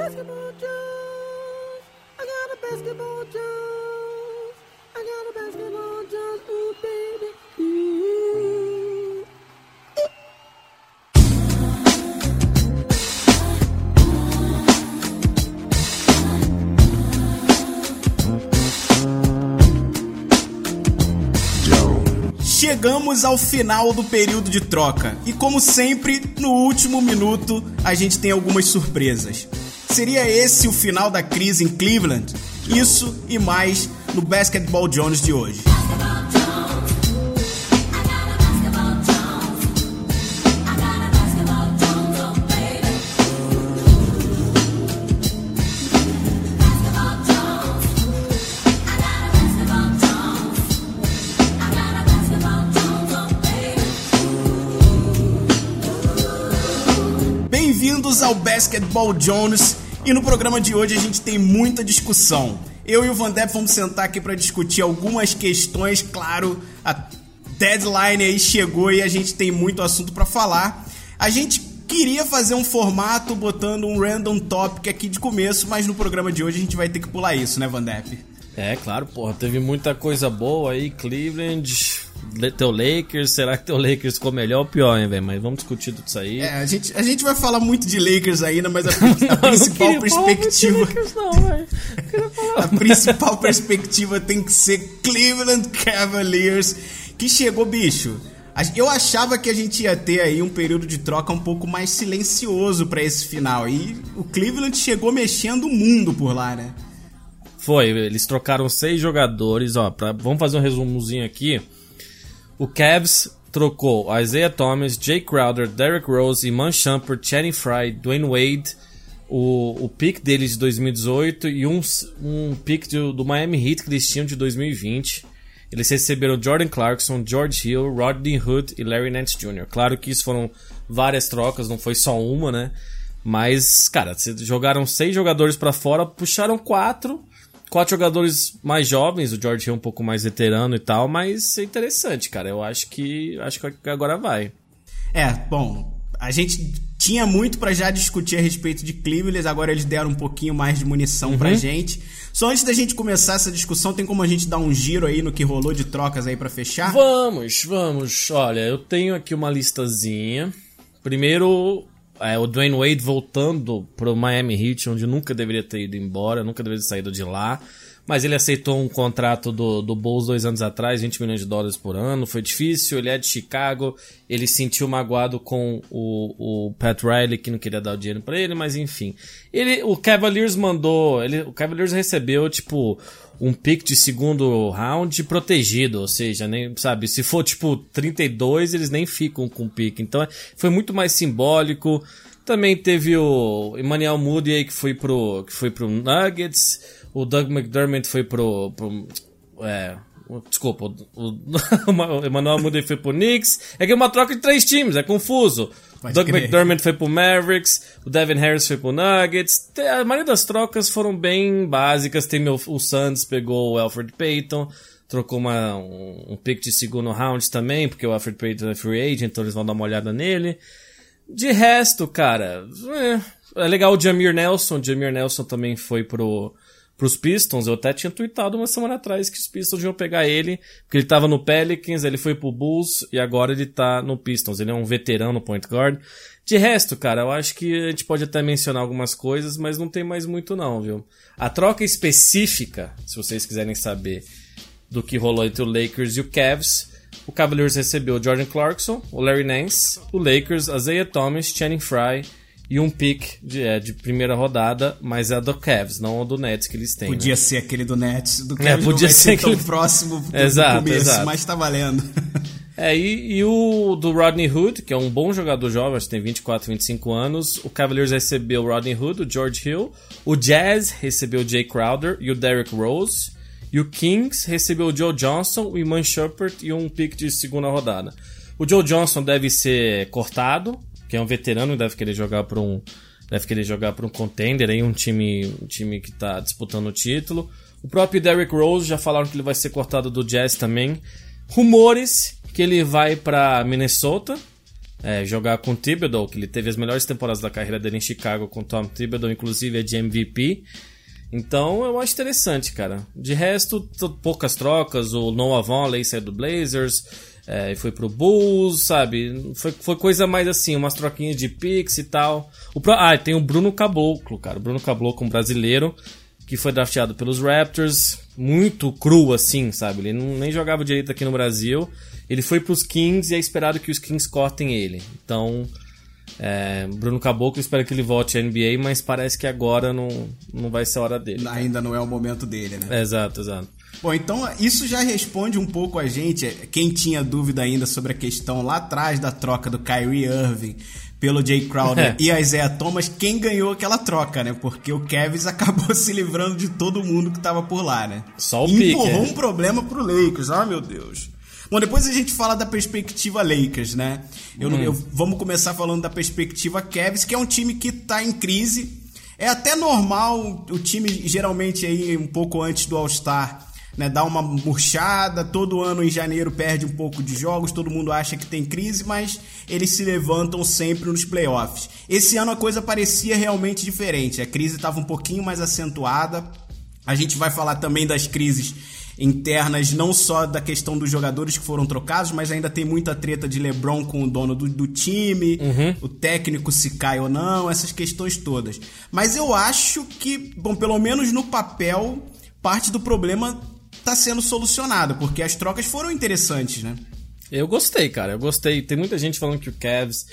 basketball Jones. I got a basketball Jones. I got a basketball Jones. Ooh, baby. Chegamos ao final do período de troca e, como sempre, no último minuto a gente tem algumas surpresas. Seria esse o final da crise em Cleveland? Isso e mais no Basketball Jones de hoje. Ao Basketball Jones e no programa de hoje a gente tem muita discussão. Eu e o Van vamos sentar aqui para discutir algumas questões, claro, a deadline aí chegou e a gente tem muito assunto para falar. A gente queria fazer um formato botando um random topic aqui de começo, mas no programa de hoje a gente vai ter que pular isso, né, Van? É, claro, porra, teve muita coisa boa aí, Cleveland, Le- teu Lakers, será que teu Lakers ficou melhor ou pior, hein, velho? Mas vamos discutir tudo isso aí. É, a gente, a gente vai falar muito de Lakers ainda, mas a, a principal perspectiva. A principal perspectiva tem que ser Cleveland Cavaliers, que chegou, bicho. Eu achava que a gente ia ter aí um período de troca um pouco mais silencioso pra esse final. E o Cleveland chegou mexendo o mundo por lá, né? Foi, eles trocaram seis jogadores, ó, pra, vamos fazer um resumozinho aqui. O Cavs trocou Isaiah Thomas, Jay Crowder, Derrick Rose, Iman Shumpert, Channing Frye, Dwayne Wade, o, o pick deles de 2018 e um, um pick do, do Miami Heat que eles tinham de 2020. Eles receberam Jordan Clarkson, George Hill, Rodney Hood e Larry Nance Jr. Claro que isso foram várias trocas, não foi só uma, né? Mas, cara, jogaram seis jogadores pra fora, puxaram quatro. Quatro jogadores mais jovens, o George Hill um pouco mais veterano e tal, mas é interessante, cara. Eu acho que acho que agora vai. É, bom, a gente tinha muito pra já discutir a respeito de Cleveland, agora eles deram um pouquinho mais de munição pra gente. Só antes da gente começar essa discussão, tem como a gente dar um giro aí no que rolou de trocas aí pra fechar? Vamos, vamos. Olha, eu tenho aqui uma listazinha. Primeiro, é, o Dwayne Wade voltando pro Miami Heat, onde nunca deveria ter ido embora, nunca deveria ter saído de lá. Mas ele aceitou um contrato do, do Bulls dois anos atrás, 20 milhões de dólares por ano. Foi difícil, ele é de Chicago. Ele se sentiu magoado com o, o Pat Riley, que não queria dar o dinheiro pra ele, mas enfim. Ele, o Cavaliers mandou. Ele, o Cavaliers recebeu, tipo, um pick de segundo round protegido, ou seja, nem, sabe, se for tipo 32, eles nem ficam com o pick. Então foi muito mais simbólico. Também teve o Emmanuel Moody aí que foi pro que foi pro Nuggets, o Doug McDermott foi pro, pro é, Desculpa, o, o, o Emmanuel Moody foi pro Knicks. É que é uma troca de três times, é confuso. Pode Doug crer. McDermott foi pro Mavericks, o Devin Harris foi pro Nuggets. A maioria das trocas foram bem básicas. Tem meu, o Suns pegou o Alfred Payton, trocou uma, um, um pick de segundo round também, porque o Alfred Payton é free agent, então eles vão dar uma olhada nele. De resto, cara, é, é legal o Jamir Nelson. O Jamir Nelson também foi pro, pros Pistons. Eu até tinha tweetado uma semana atrás que os Pistons iam pegar ele, porque ele tava no Pelicans, ele foi pro Bulls e agora ele tá no Pistons. Ele é um veterano point guard. De resto, cara, eu acho que a gente pode até mencionar algumas coisas, mas não tem mais muito não, viu? A troca específica, se vocês quiserem saber do que rolou entre o Lakers e o Cavs, o Cavaliers recebeu o Jordan Clarkson, o Larry Nance, o Lakers, Isaiah Thomas, Channing Frye e um pick de, é, de primeira rodada, mas é a do Cavs, não a do Nets que eles têm. né? Podia ser aquele do Nets, do É, não podia vai ser ser tão aquele- próximo do, do Exato, começo, exato. mas tá valendo. É, e, e o do Rodney Hood, que é um bom jogador jovem, acho que tem 24, 25 anos. O Cavaliers recebeu o Rodney Hood, o George Hill. O Jazz recebeu o Jay Crowder e o Derrick Rose. E o Kings recebeu o Joe Johnson, o Iman Shumpert e um pick de segunda rodada. O Joe Johnson deve ser cortado, que é um veterano, deve querer jogar para um deve querer jogar para um contender aí, um time, um time que tá disputando o título. O próprio Derrick Rose já falaram que ele vai ser cortado do Jazz também. Rumores que ele vai para Minnesota, é, jogar com o Thibodeau, que ele teve as melhores temporadas da carreira dele em Chicago com o Tom Thibodeau, inclusive é de MVP. Então eu acho interessante, cara. De resto, poucas trocas. O Noah Vonleh saiu do Blazers, é, foi pro Bulls, sabe? Foi, foi coisa mais assim, umas troquinhas de picks e tal. O pro... Ah, tem o Bruno Caboclo, cara. O Bruno Caboclo, um brasileiro, que foi drafteado pelos Raptors. Muito cru, assim, sabe? Ele não, nem jogava direito aqui no Brasil. Ele foi pros Kings e é esperado que os Kings cortem ele. Então, é, Bruno Caboclo, espero que ele volte à NBA, mas parece que agora não, não vai ser a hora dele. Ainda não é o momento dele, né? exato, exato. Bom, então isso já responde um pouco a gente, quem tinha dúvida ainda sobre a questão lá atrás da troca do Kyrie Irving pelo Jay Crowder é. e Isaiah Thomas, quem ganhou aquela troca, né? Porque o Kevs acabou se livrando de todo mundo que tava por lá, né? Só o Empurrou pique, é. um problema pro Lakers, ah, meu Deus. Bom, depois a gente fala da perspectiva Lakers, né? Eu, hum. eu, vamos começar falando da perspectiva Cavs, que é um time que tá em crise. É até normal o time, geralmente aí um pouco antes do All-Star, né, dar uma murchada. Todo ano em janeiro perde um pouco de jogos, todo mundo acha que tem crise, mas eles se levantam sempre nos playoffs. Esse ano a coisa parecia realmente diferente. A crise estava um pouquinho mais acentuada. A gente vai falar também das crises internas, não só da questão dos jogadores que foram trocados, mas ainda tem muita treta de LeBron com o dono do, do time, uhum. o técnico se cai ou não, essas questões todas. Mas eu acho que, bom, pelo menos no papel, parte do problema está sendo solucionada, porque as trocas foram interessantes, né? Eu gostei, cara, eu gostei. Tem muita gente falando que o Cavs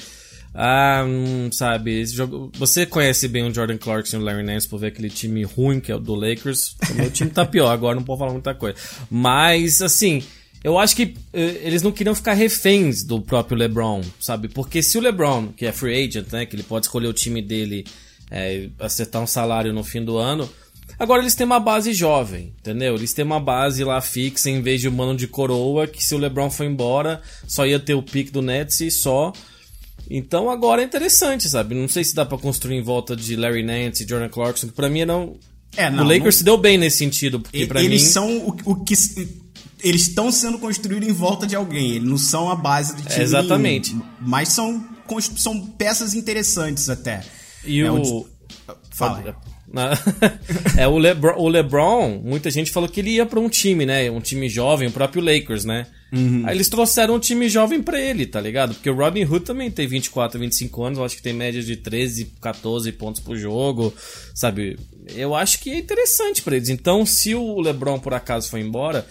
ah, hum, sabe, jogo... você conhece bem o Jordan Clarkson e o Larry Nance por ver aquele time ruim que é o do Lakers. O meu time tá pior, agora não posso falar muita coisa. Mas, assim, eu acho que eh, eles não queriam ficar reféns do próprio LeBron, sabe? Porque se o LeBron, que é free agent, né, que ele pode escolher o time dele, é, acertar um salário no fim do ano, Agora eles têm uma base jovem, entendeu? Eles têm uma base lá fixa em vez de um mano de coroa que se o LeBron for embora só ia ter o pique do Nets e só. Então agora é interessante, sabe? Não sei se dá para construir em volta de Larry Nance e Jordan Clarkson, que pra mim não. É, não, o Lakers não... se deu bem nesse sentido, porque para mim. Eles são o, o que. Eles estão sendo construídos em volta de alguém, eles não são a base do time. exatamente. Nenhum, mas são, são peças interessantes até. E é o. Fala. é, o LeBron, o LeBron, muita gente falou que ele ia para um time, né? Um time jovem, o próprio Lakers, né? Uhum. Aí eles trouxeram um time jovem para ele, tá ligado? Porque o Rodney Hood também tem 24, 25 anos, eu acho que tem média de 13, 14 pontos por jogo, sabe? Eu acho que é interessante para eles. Então, se o LeBron por acaso for embora,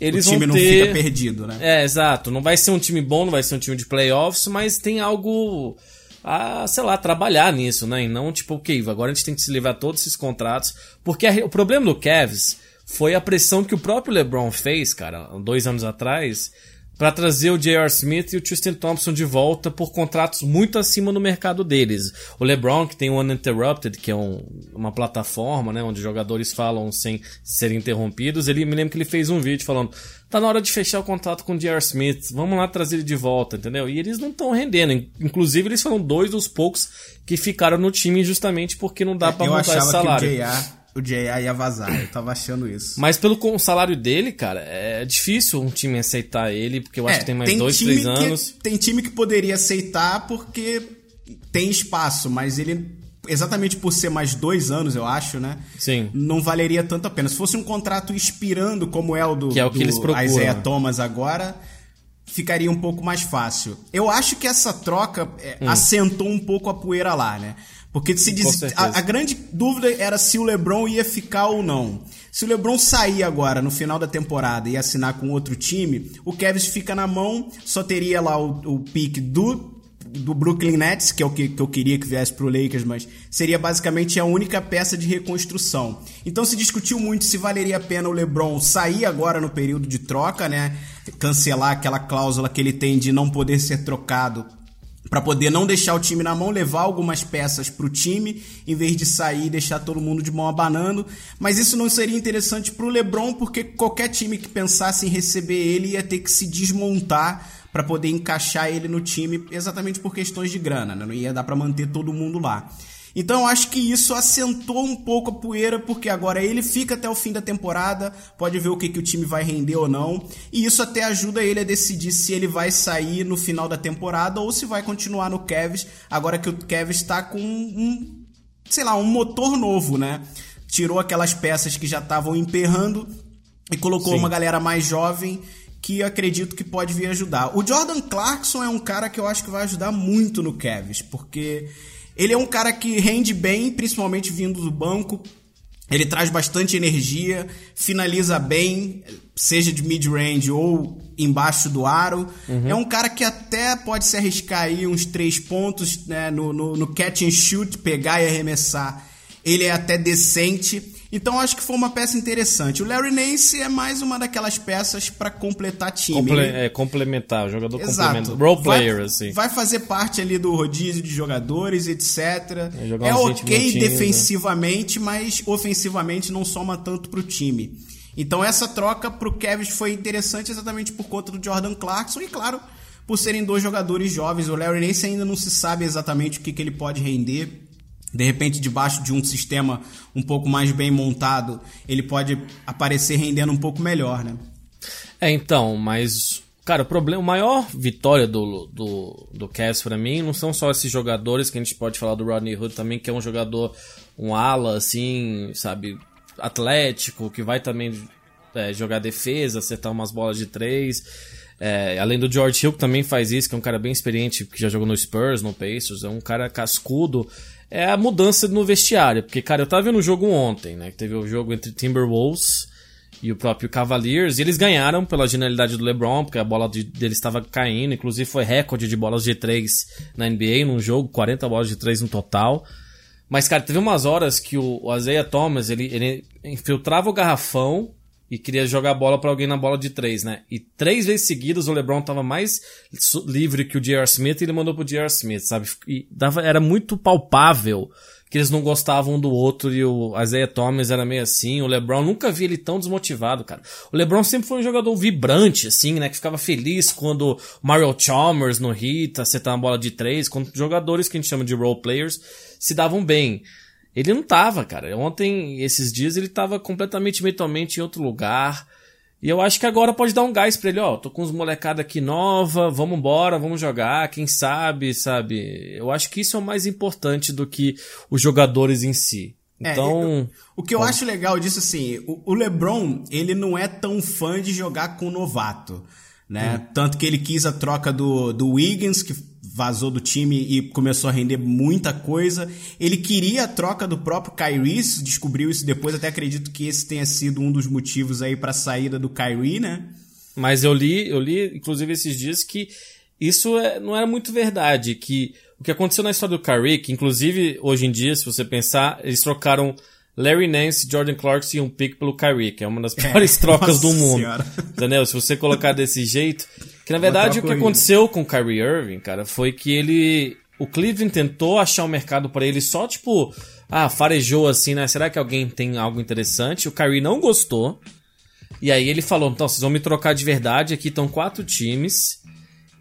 eles o time vão ter... não fica perdido, né? É, exato. Não vai ser um time bom, não vai ser um time de playoffs, mas tem algo a, sei lá, trabalhar nisso, né? E não tipo, ok, agora a gente tem que se livrar todos esses contratos. Porque a, o problema do Cavs foi a pressão que o próprio LeBron fez, cara, dois anos atrás, para trazer o J.R. Smith e o Tristan Thompson de volta por contratos muito acima no mercado deles. O LeBron, que tem o Uninterrupted, que é um, uma plataforma, né, onde jogadores falam sem serem interrompidos, ele me lembra que ele fez um vídeo falando: tá na hora de fechar o contrato com o J.R. Smith, vamos lá trazer ele de volta, entendeu? E eles não estão rendendo. Inclusive, eles foram dois dos poucos que ficaram no time justamente porque não dá é, para montar esse salário. Que o o J.A. ia vazar. Eu tava achando isso. Mas pelo com o salário dele, cara, é difícil um time aceitar ele, porque eu acho é, que tem mais tem dois, três anos. tem time que poderia aceitar porque tem espaço, mas ele. Exatamente por ser mais dois anos, eu acho, né? Sim. Não valeria tanto a pena. Se fosse um contrato expirando, como é o do, que é o que do eles procuram, Isaiah? Thomas agora, ficaria um pouco mais fácil. Eu acho que essa troca é, hum. assentou um pouco a poeira lá, né? Porque se diz, a, a, grande dúvida era se o LeBron ia ficar ou não. Se o LeBron sair agora no final da temporada e assinar com outro time, o Kevin fica na mão, só teria lá o, o pique do do Brooklyn Nets, que é o que, que eu queria que viesse pro Lakers, mas seria basicamente a única peça de reconstrução. Então se discutiu muito se valeria a pena o LeBron sair agora no período de troca, né? Cancelar aquela cláusula que ele tem de não poder ser trocado para poder não deixar o time na mão, levar algumas peças para o time, em vez de sair e deixar todo mundo de mão abanando. Mas isso não seria interessante para o LeBron, porque qualquer time que pensasse em receber ele ia ter que se desmontar para poder encaixar ele no time, exatamente por questões de grana, né? não ia dar para manter todo mundo lá. Então eu acho que isso assentou um pouco a poeira, porque agora ele fica até o fim da temporada, pode ver o que, que o time vai render ou não, e isso até ajuda ele a decidir se ele vai sair no final da temporada ou se vai continuar no Cavs, agora que o Cavs está com um, sei lá, um motor novo, né? Tirou aquelas peças que já estavam emperrando e colocou Sim. uma galera mais jovem que acredito que pode vir ajudar. O Jordan Clarkson é um cara que eu acho que vai ajudar muito no Cavs, porque ele é um cara que rende bem, principalmente vindo do banco. Ele traz bastante energia, finaliza bem, seja de mid-range ou embaixo do aro. É um cara que até pode se arriscar aí uns três pontos né, no, no, no catch and shoot, pegar e arremessar. Ele é até decente. Então acho que foi uma peça interessante. O Larry Nance é mais uma daquelas peças para completar time. Comple Ele- é, complementar, jogador Exato. complementar. Role Vai- player, assim. Vai fazer parte ali do rodízio de jogadores, etc. É, É uns 20 ok né? defensivamente, mas ofensivamente não soma tanto pro time. Então essa troca pro Cavs foi interessante exatamente por conta do Jordan Clarkson e, claro, por serem dois jogadores jovens. O Larry Nance ainda não se sabe exatamente o que, que ele pode render. De repente, debaixo de um sistema um pouco mais bem montado, ele pode aparecer rendendo um pouco melhor, né? É, então, mas. Cara, o problema, a maior vitória do, do, do Cavs pra mim não são só esses jogadores que a gente pode falar do Rodney Hood também, que é um jogador, um ala, assim, sabe, atlético, que vai também é, jogar defesa, acertar umas bolas de três. É, além do George Hill, que também faz isso, que é um cara bem experiente, que já jogou no Spurs, no Pacers, é um cara cascudo. É a mudança no vestiário, porque, cara, eu tava vendo o jogo ontem, né? que Teve o jogo entre Timberwolves e o próprio Cavaliers, e eles ganharam pela genialidade do LeBron, porque a bola de, deles estava caindo, inclusive foi recorde de bolas de 3 na NBA num jogo, 40 bolas de 3 no total. Mas, cara, teve umas horas que o, o Isaiah Thomas, ele, ele infiltrava o garrafão e queria jogar a bola pra alguém na bola de 3, né? E três vezes seguidas o LeBron tava mais livre que o J.R. Smith e ele mandou pro J.R. Smith, sabe? E dava, era muito palpável que eles não gostavam um do outro e o Isaiah Thomas era meio assim. O LeBron nunca vi ele tão desmotivado, cara. O LeBron sempre foi um jogador vibrante, assim, né? Que ficava feliz quando Mario Chalmers no Heat acertava uma bola de três, quando jogadores que a gente chama de role players se davam bem. Ele não tava, cara. Ontem, esses dias, ele tava completamente mentalmente em outro lugar. E eu acho que agora pode dar um gás pra ele, ó. Tô com uns molecada aqui nova, vamos embora, vamos jogar, quem sabe, sabe? Eu acho que isso é o mais importante do que os jogadores em si. É, Então. O que eu acho legal disso, assim, o, o LeBron, ele não é tão fã de jogar com novato, né? Tanto que ele quis a troca do, do Wiggins, que vazou do time e começou a render muita coisa. Ele queria a troca do próprio Kyrie, descobriu isso depois, até acredito que esse tenha sido um dos motivos aí pra saída do Kyrie, né? Mas eu li, eu li, inclusive, esses dias que isso é- não era muito verdade. Que o que aconteceu na história do Kyrie, que inclusive hoje em dia, se você pensar, eles trocaram Larry Nance, Jordan Clarkson e um pick pelo Kyrie, que é uma das piores trocas do mundo. Senhora. Entendeu? Se você colocar desse jeito. Que na verdade o que aconteceu com o Kyrie Irving, cara, foi que ele. O Cleveland tentou achar um mercado pra ele só, tipo, ah, farejou assim, né? Será que alguém tem algo interessante? O Kyrie não gostou. E aí ele falou: então, vocês vão me trocar de verdade. Aqui estão quatro times.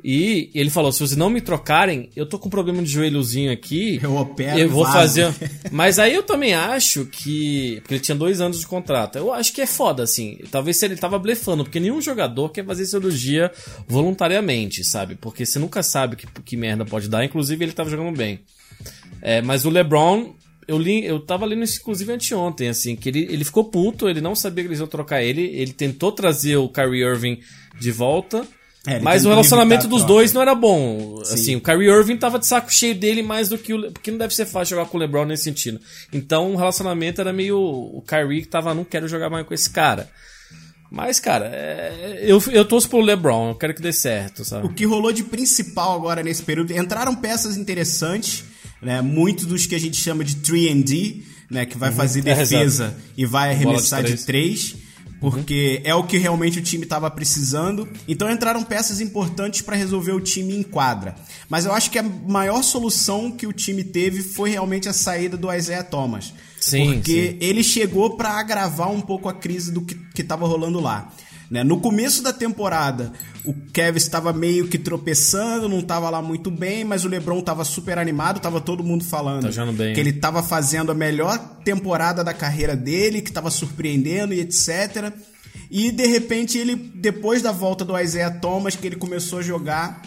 E ele falou: se vocês não me trocarem, eu tô com um problema de joelhozinho aqui. Eu opero Eu vou vazo." fazer. Mas aí eu também acho que. Porque ele tinha dois anos de contrato. Eu acho que é foda, assim. Talvez se ele tava blefando, porque nenhum jogador quer fazer cirurgia voluntariamente, sabe? Porque você nunca sabe que, que merda pode dar. Inclusive, ele tava jogando bem. É, mas o LeBron, eu li, eu tava lendo isso inclusive anteontem, assim, que ele, ele ficou puto, ele não sabia que eles iam trocar ele, ele tentou trazer o Kyrie Irving de volta, É, mas o relacionamento dos troca. dois não era bom. Assim, o Kyrie Irving tava de saco cheio dele mais do que o. Le- Porque não deve ser fácil jogar com o LeBron nesse sentido. Então o relacionamento era meio. O Kyrie que tava, não quero jogar mais com esse cara. Mas, cara, é, eu, eu torço pro LeBron, eu quero que dê certo, O sabe? que rolou de principal agora nesse período, entraram peças interessantes, né? Muitos dos que a gente chama de 3D, né? Que vai fazer É, defesa e vai Bola de arremessar de três. Porque é o que realmente o time estava precisando. Então entraram peças importantes para resolver o time em quadra. Mas eu acho que a maior solução que o time teve foi realmente a saída do Isaiah Thomas. Sim, Porque sim. ele chegou para agravar um pouco a crise do que estava rolando lá. Né? No começo da temporada, o Kevin estava meio que tropeçando, não estava lá muito bem, mas o LeBron estava super animado, estava todo mundo falando Tá bem, que ele estava fazendo a melhor temporada da carreira dele, que estava surpreendendo e etc. E de repente ele, depois da volta do Isaiah Thomas, que ele começou a jogar,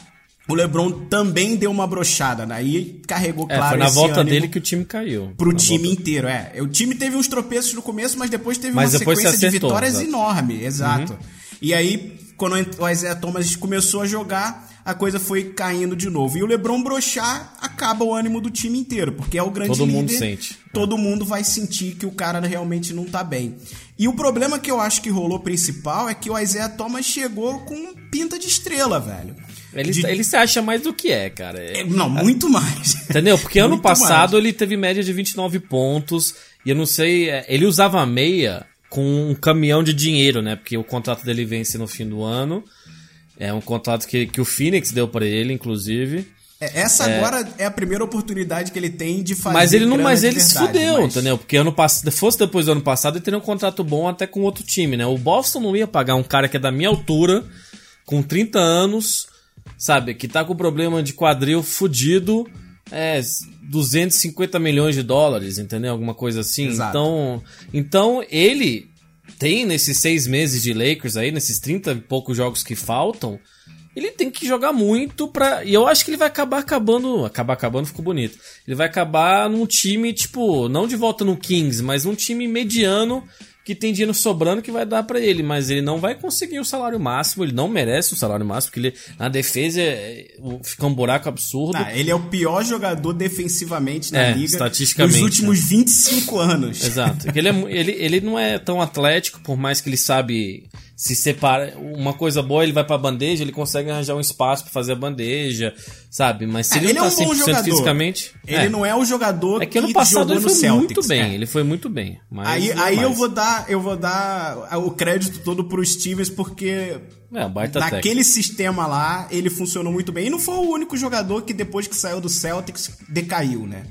o LeBron também deu uma brochada, né? E carregou, É, claro, foi na esse volta dele que o time caiu. pro time volta- inteiro, é. O time teve uns tropeços no começo, mas depois teve Mas uma depois se sequência de acertou, vitórias exato. enorme, exato. E aí, quando o Isaiah Thomas começou a jogar, a coisa foi caindo de novo. E o LeBron brochar acaba o ânimo do time inteiro, porque é o grande Todo líder. mundo sente. Todo mundo vai sentir que o cara realmente não tá bem. E o problema que eu acho que rolou principal é que o Isaiah Thomas chegou com pinta de estrela, velho. Ele, De- ele se acha mais do que é, cara. É- É, Não, muito mais. Entendeu? Porque ano passado mais. ele teve média de 29 pontos. E eu não sei. é, Ele usava a meia com um caminhão de dinheiro, né? Porque o contrato dele vence no fim do ano. É um contrato que, que o Phoenix deu pra ele, inclusive. É, Essa agora é a primeira oportunidade que ele tem de fazer. Mas ele não, mas ele se verdade, fudeu, mas- entendeu? Porque ano passado, se fosse depois do ano passado, ele teria um contrato bom até com outro time, né? O Boston não ia pagar um cara que é da minha altura, com 30 anos, sabe? Que tá com problema de quadril fudido, é 250 milhões de dólares, entendeu? Alguma coisa assim. Exato. Então, então ele tem nesses seis meses de Lakers aí, nesses 30 e poucos jogos que faltam, ele tem que jogar muito pra. E eu acho que ele vai acabar acabando. Acabar acabando ficou bonito. Ele vai acabar num time, tipo, não de volta no Kings, mas num time mediano que tem dinheiro sobrando que vai dar pra ele. Mas ele não vai conseguir o salário máximo, ele não merece o salário máximo, porque ele, na defesa é- fica um buraco absurdo. Ah, ele é o pior jogador defensivamente na É, liga estatisticamente, nos últimos 25 anos. Exato. Ele, é ele, ele não é tão atlético, por mais que ele sabe se separar. Uma coisa boa, ele vai pra bandeja, ele consegue arranjar um espaço pra fazer a bandeja, sabe? Mas se É, ele, ele é não um tá bom 100% jogador. fisicamente. Ele é. não é o jogador É que ano passado ele foi Celtics. muito bem, é. ele foi muito bem. Mas Aí, aí eu mais. vou dar, eu vou dar o crédito todo pro Stevens porque É, um baita sistema lá ele funcionou muito bem. E não foi o único jogador que depois que saiu do Celtics decaiu, né?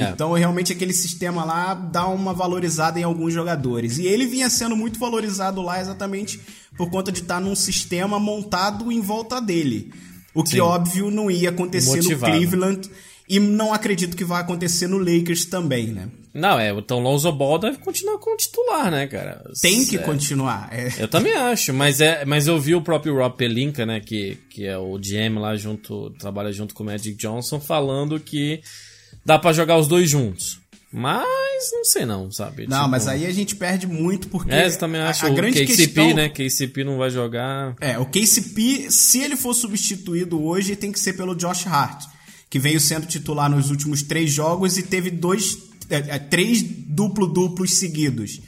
É. Então realmente aquele sistema lá dá uma valorizada em alguns jogadores. E ele vinha sendo muito valorizado lá exatamente por conta de estar num sistema montado em volta dele. O que Sim. óbvio não ia acontecer Motivado. no Cleveland e não acredito que vai acontecer no Lakers também, né? Não, é, então Lonzo Ball deve continuar como titular, né, cara? Tem que É. continuar. É. Eu também acho, mas é, mas eu vi o próprio Rob Pelinka, né, que, que é o GM lá junto, trabalha junto com o Magic Johnson, falando que dá pra jogar os dois juntos. Mas não sei não, sabe? Não, Tipo, mas aí a gente perde muito porque É, eu também acho a, a o grande KCP, questão, né? KCP não vai jogar. É, o KCP, se ele for substituído hoje, tem que ser pelo Josh Hart, que veio sendo titular nos últimos três jogos e teve dois, é, é, três duplo-duplos seguidos.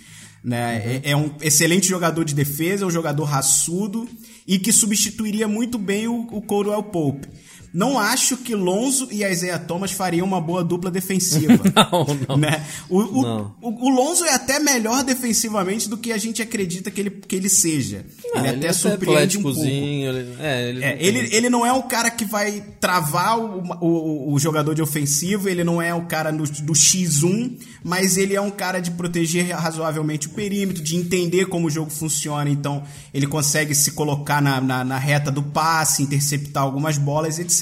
Né? É, é um excelente jogador de defesa, é um jogador raçudo e que substituiria muito bem o, o Caldwell Pope. Não acho que Lonzo e Isaiah Thomas fariam uma boa dupla defensiva. Não, não. né? O, o, Não. o, o Lonzo é até melhor defensivamente do que a gente acredita que ele, que ele seja. Ah, ele, até surpreende um pouco. Ele, é, ele, É, não ele, ele não é o cara que vai travar o, o, o jogador de ofensivo, ele não é o cara do, do X1, mas ele é um cara de proteger razoavelmente o perímetro, de entender como o jogo funciona, então ele consegue se colocar na, na, na reta do passe, interceptar algumas bolas, etc.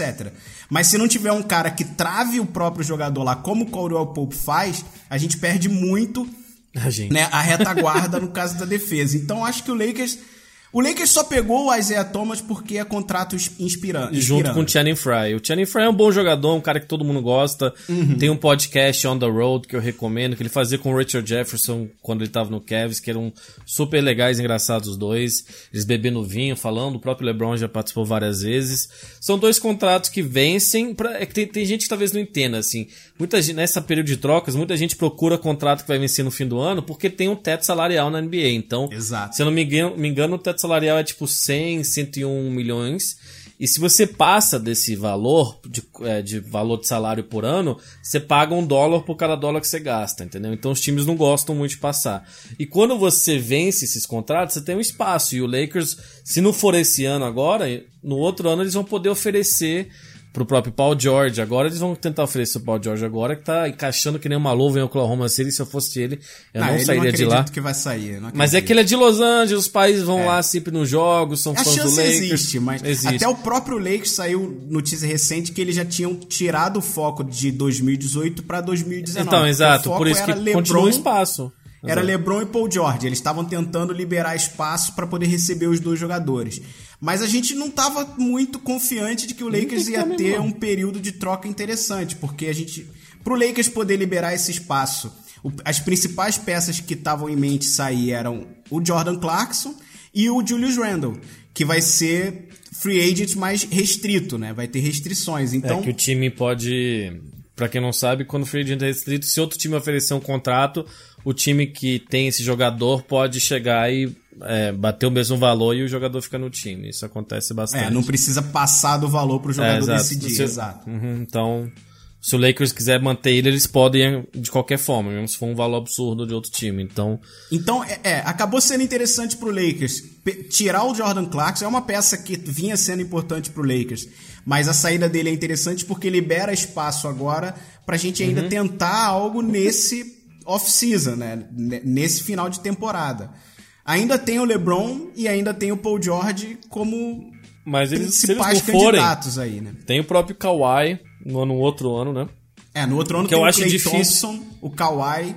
Mas se não tiver um cara que trave o próprio jogador lá, como o Caldwell Pope faz, a gente perde muito A gente. né, a retaguarda no caso da defesa. Então acho que o Lakers. O Lakers só pegou o Isaiah Thomas porque é contrato ins- inspirando. Junto com o Channing Frye. O Channing Frye é um bom jogador, um cara que todo mundo gosta. Uhum. Tem um podcast On The Road que eu recomendo, que ele fazia com o Richard Jefferson quando ele tava no Cavs, que eram super legais, engraçados os dois. Eles bebendo vinho, falando. O próprio LeBron já participou várias vezes. São dois contratos que vencem. Pra, é que tem, tem gente que talvez não entenda, assim. Muita gente, nessa período de trocas, muita gente procura contrato que vai vencer no fim do ano porque tem um teto salarial na NBA. Então, Exato. se eu não me engano, me engano, o teto salarial é tipo 100, 101 milhões. E se você passa desse valor, de, é, de valor de salário por ano, você paga um dólar por cada dólar que você gasta, entendeu? Então os times não gostam muito de passar. E quando você vence esses contratos, você tem um espaço. E o Lakers, se não for esse ano agora, no outro ano eles vão poder oferecer pro próprio Paul George. Agora eles vão tentar oferecer o Paul George agora, que tá encaixando que nem uma luva em Oklahoma City. Se eu fosse ele, eu Ah, não ele sairia de lá. que vai sair. não Mas é que ele é de Los Angeles, os pais vão lá sempre nos jogos, são A fãs do Lakers. existe, mas Existe. até o próprio Lakers saiu notícia recente que eles já tinham tirado o foco de 2018 para 2019. Então, exato, por isso que LeBron, continua o espaço. Era Exato. LeBron e Paul George. Eles estavam tentando liberar espaço para poder receber os dois jogadores. Mas a gente não estava muito confiante de que o Lakers ia ter um período de troca interessante, porque a gente, pro Lakers poder liberar esse espaço, o- as principais peças que estavam em mente sair eram o Jordan Clarkson e o Julius Randle, que vai ser free agent mais restrito, né? Vai ter restrições. Então, É que o time pode. Pra quem não sabe, quando o free agent é restrito, se outro time oferecer um contrato, o time que tem esse jogador pode chegar e é, bater o mesmo valor e o jogador fica no time. Isso acontece bastante. é, não precisa passar do valor pro É, jogador exato. decidir, Se- exato. Uhum, então, se o Lakers quiser manter ele, eles podem de qualquer forma, mesmo se for um valor absurdo de outro time. Então, Então, é, é, acabou sendo interessante pro Lakers. Pe- tirar o Jordan Clarkson é uma peça que vinha sendo importante pro Lakers. Mas a saída dele é interessante porque libera espaço agora pra gente ainda tentar algo nesse off-season, né? Nesse final de temporada. Ainda tem o LeBron e ainda tem o Paul George como mas eles, se eles não principais forem, candidatos aí, né? tem o próprio Kawhi no, no outro ano, né? É, no outro ano Que tem eu o acho Klay difícil. Thompson, o Kawhi.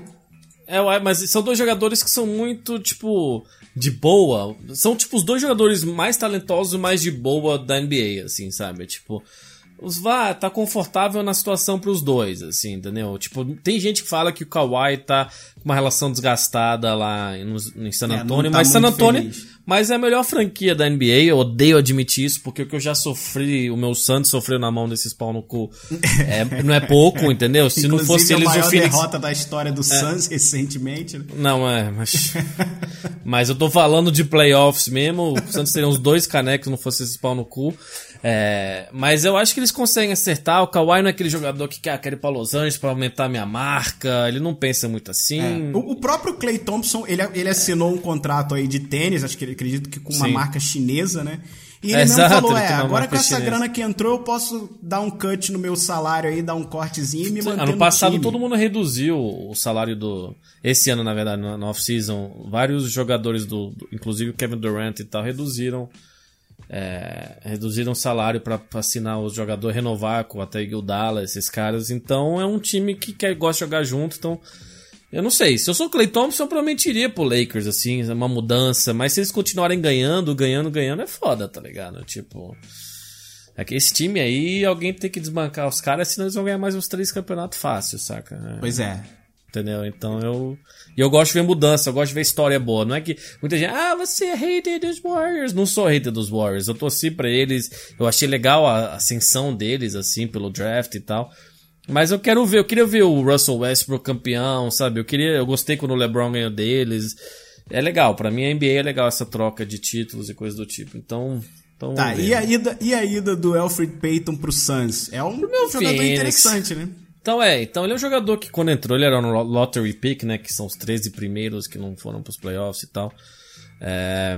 É, ué, mas são dois jogadores que são muito, tipo, de boa. São, tipo, os dois jogadores mais talentosos e mais de boa da NBA, assim, sabe? Tipo, os vá, tá confortável na situação pros dois, assim, entendeu? Tipo, tem gente que fala que o Kawhi tá com uma relação desgastada lá em, em San É, não Antônio, tá mas San muito Antônio, feliz. mas é a melhor franquia da NBA, eu odeio admitir isso, porque o que eu já sofri, o meu Santos sofreu na mão desses pau no cu, é, não é pouco, entendeu? Se não fosse a eles, maior o Phoenix... derrota da história do Suns recentemente. né? Não, é, mas. mas eu tô falando de playoffs mesmo. O Santos teria uns dois canecos, não fosse esse pau no cu. É, mas eu acho que eles conseguem acertar. O Kawhi não é aquele jogador que quer, quer ir pra Los Angeles pra aumentar minha marca. Ele não pensa muito assim. É. O, o próprio Clay Thompson, ele, ele assinou um contrato aí de tênis, acho que ele acredito que com uma Sim. marca chinesa, né? E ele É, mesmo exato, falou, ele é, agora com essa chinesa. grana que entrou, eu posso dar um cut no meu salário aí, dar um cortezinho e me manter Ano no passado todo mundo reduziu o salário do. Esse ano, na verdade, na off-season, vários jogadores do, do- Inclusive o Kevin Durant e tal, reduziram. É, reduziram o salário pra assinar o jogador, renovar com até Iguodala, esses caras. Então é um time que quer, gosta de jogar junto. Então eu não sei. Se eu sou o Clay Thompson, eu provavelmente iria pro Lakers, assim, é uma mudança. Mas se eles continuarem ganhando, ganhando, ganhando, é foda, tá ligado? Tipo. É que esse time aí, alguém tem que desbancar os caras, senão eles vão ganhar mais uns três campeonatos fácil, saca? É, Pois é. Entendeu? Então eu. E eu gosto de ver mudança, eu gosto de ver história boa. Não é que muita gente, ah, você é hater dos Warriors. Não sou hater dos Warriors. Eu torci pra eles. Eu achei legal a ascensão deles, assim, pelo draft e tal. Mas eu quero ver, eu queria ver o Russell Westbrook campeão, sabe? Eu queria, eu gostei quando o LeBron ganhou deles. É legal, pra mim a NBA é legal essa troca de títulos e coisas do tipo. Então, então Tá, e a, ida, e a ida do Alfred Payton pro Suns? É um jogador Phoenix. interessante, né? Então é, então ele é um jogador que quando entrou ele era um lo- lottery pick, né, que são os 13 primeiros que não foram pros playoffs e tal. É,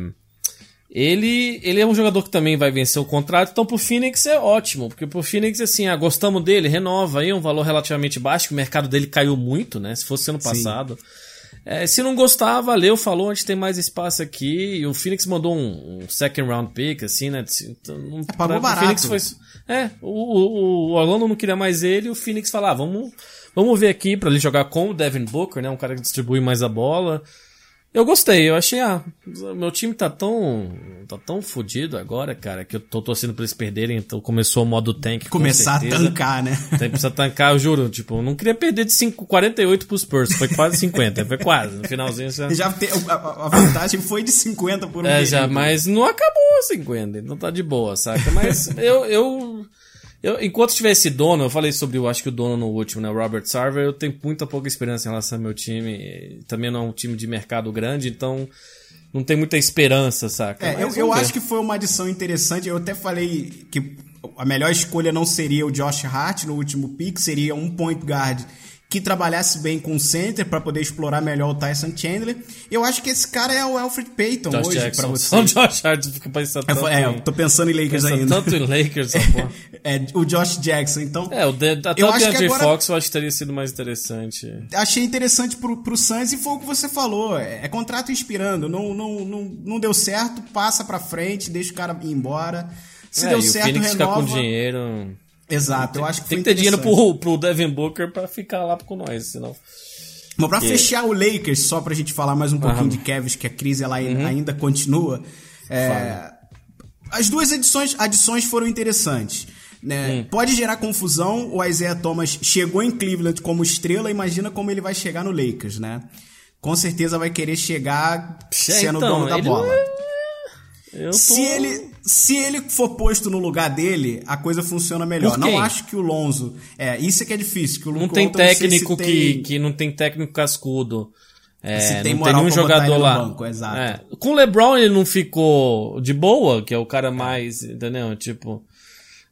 ele, ele é um jogador que também vai vencer o contrato, então pro Phoenix é ótimo, porque pro Phoenix assim, ah, gostamos dele, renova aí, um valor relativamente baixo, que o mercado dele caiu muito, né, se fosse ano passado. É, se não gostar, valeu, falou, a gente tem mais espaço aqui. E o Phoenix mandou um, um second round pick, assim, né? Então, não, É, pagou pra- o barato. Phoenix foi, é, o, o, o Orlando não queria mais ele, o Phoenix falou, ah, vamos, vamos ver aqui pra ele jogar com o Devin Booker, né? Um cara que distribui mais a bola. Eu gostei, eu achei, ah, meu time tá tão, tá tão fodido agora, cara, que eu tô torcendo pra eles perderem, então começou o modo tank. com Começar a certeza. tancar, né? Tem precisa tancar, eu juro. Tipo, eu não queria perder de 5, 48 pros Spurs. Foi quase 50. Foi quase. No finalzinho já. Já te- a, a- a vantagem foi de 50 por um É, já, período. mas não acabou 50. Então tá de boa, saca? Mas eu. eu eu, enquanto tiver esse dono, eu falei sobre, eu acho que o dono no último, né, o Robert Sarver, eu tenho muita pouca esperança em relação ao meu time. Também não é um time de mercado grande, então não tem muita esperança, saca? É, eu, eu acho que foi uma adição interessante. Eu até falei que a melhor escolha não seria o Josh Hart no último pick, seria um point guard que trabalhasse bem com o center para poder explorar melhor o Tyson Chandler. Eu acho que esse cara é o Alfred Payton Josh hoje para você. Só o Josh Hart fica pensando É, tanto é, em- eu tô pensando em Lakers ainda. tanto em Lakers, porra. É, o Josh Jackson. Então, É, o de, até Eu o DeAndre Fox eu acho que teria sido mais interessante. achei interessante pro, pro Suns e foi o que você falou. É, é contrato inspirando. Não, não, não, não deu certo, passa pra frente, deixa o cara ir embora. Se é, deu certo, o Phoenix fica renova. com dinheiro. Exato, eu acho que Tem que ter dinheiro pro, pro Devin Booker pra ficar lá com nós, senão. Mas pra Que- fechar o Lakers, só pra gente falar mais um pouquinho de Cavs, que a crise ela Uhum. ainda continua. é, as duas edições, adições foram interessantes. Né? Hum. Pode gerar confusão, o Isaiah Thomas chegou em Cleveland como estrela, imagina como ele vai chegar no Lakers, né? Com certeza vai querer chegar sendo então, dono da bola. Eu tô... Se ele, se ele for posto no lugar dele, a coisa funciona melhor. Não acho que o Lonzo. É, isso é que é difícil. Que o Não tem Walton, não técnico tem- que, que não tem técnico cascudo. É, Se tem não tem nenhum jogador lá. banco, exato. É. Com o LeBron ele não ficou de boa, que é o cara mais, entendeu? Tipo,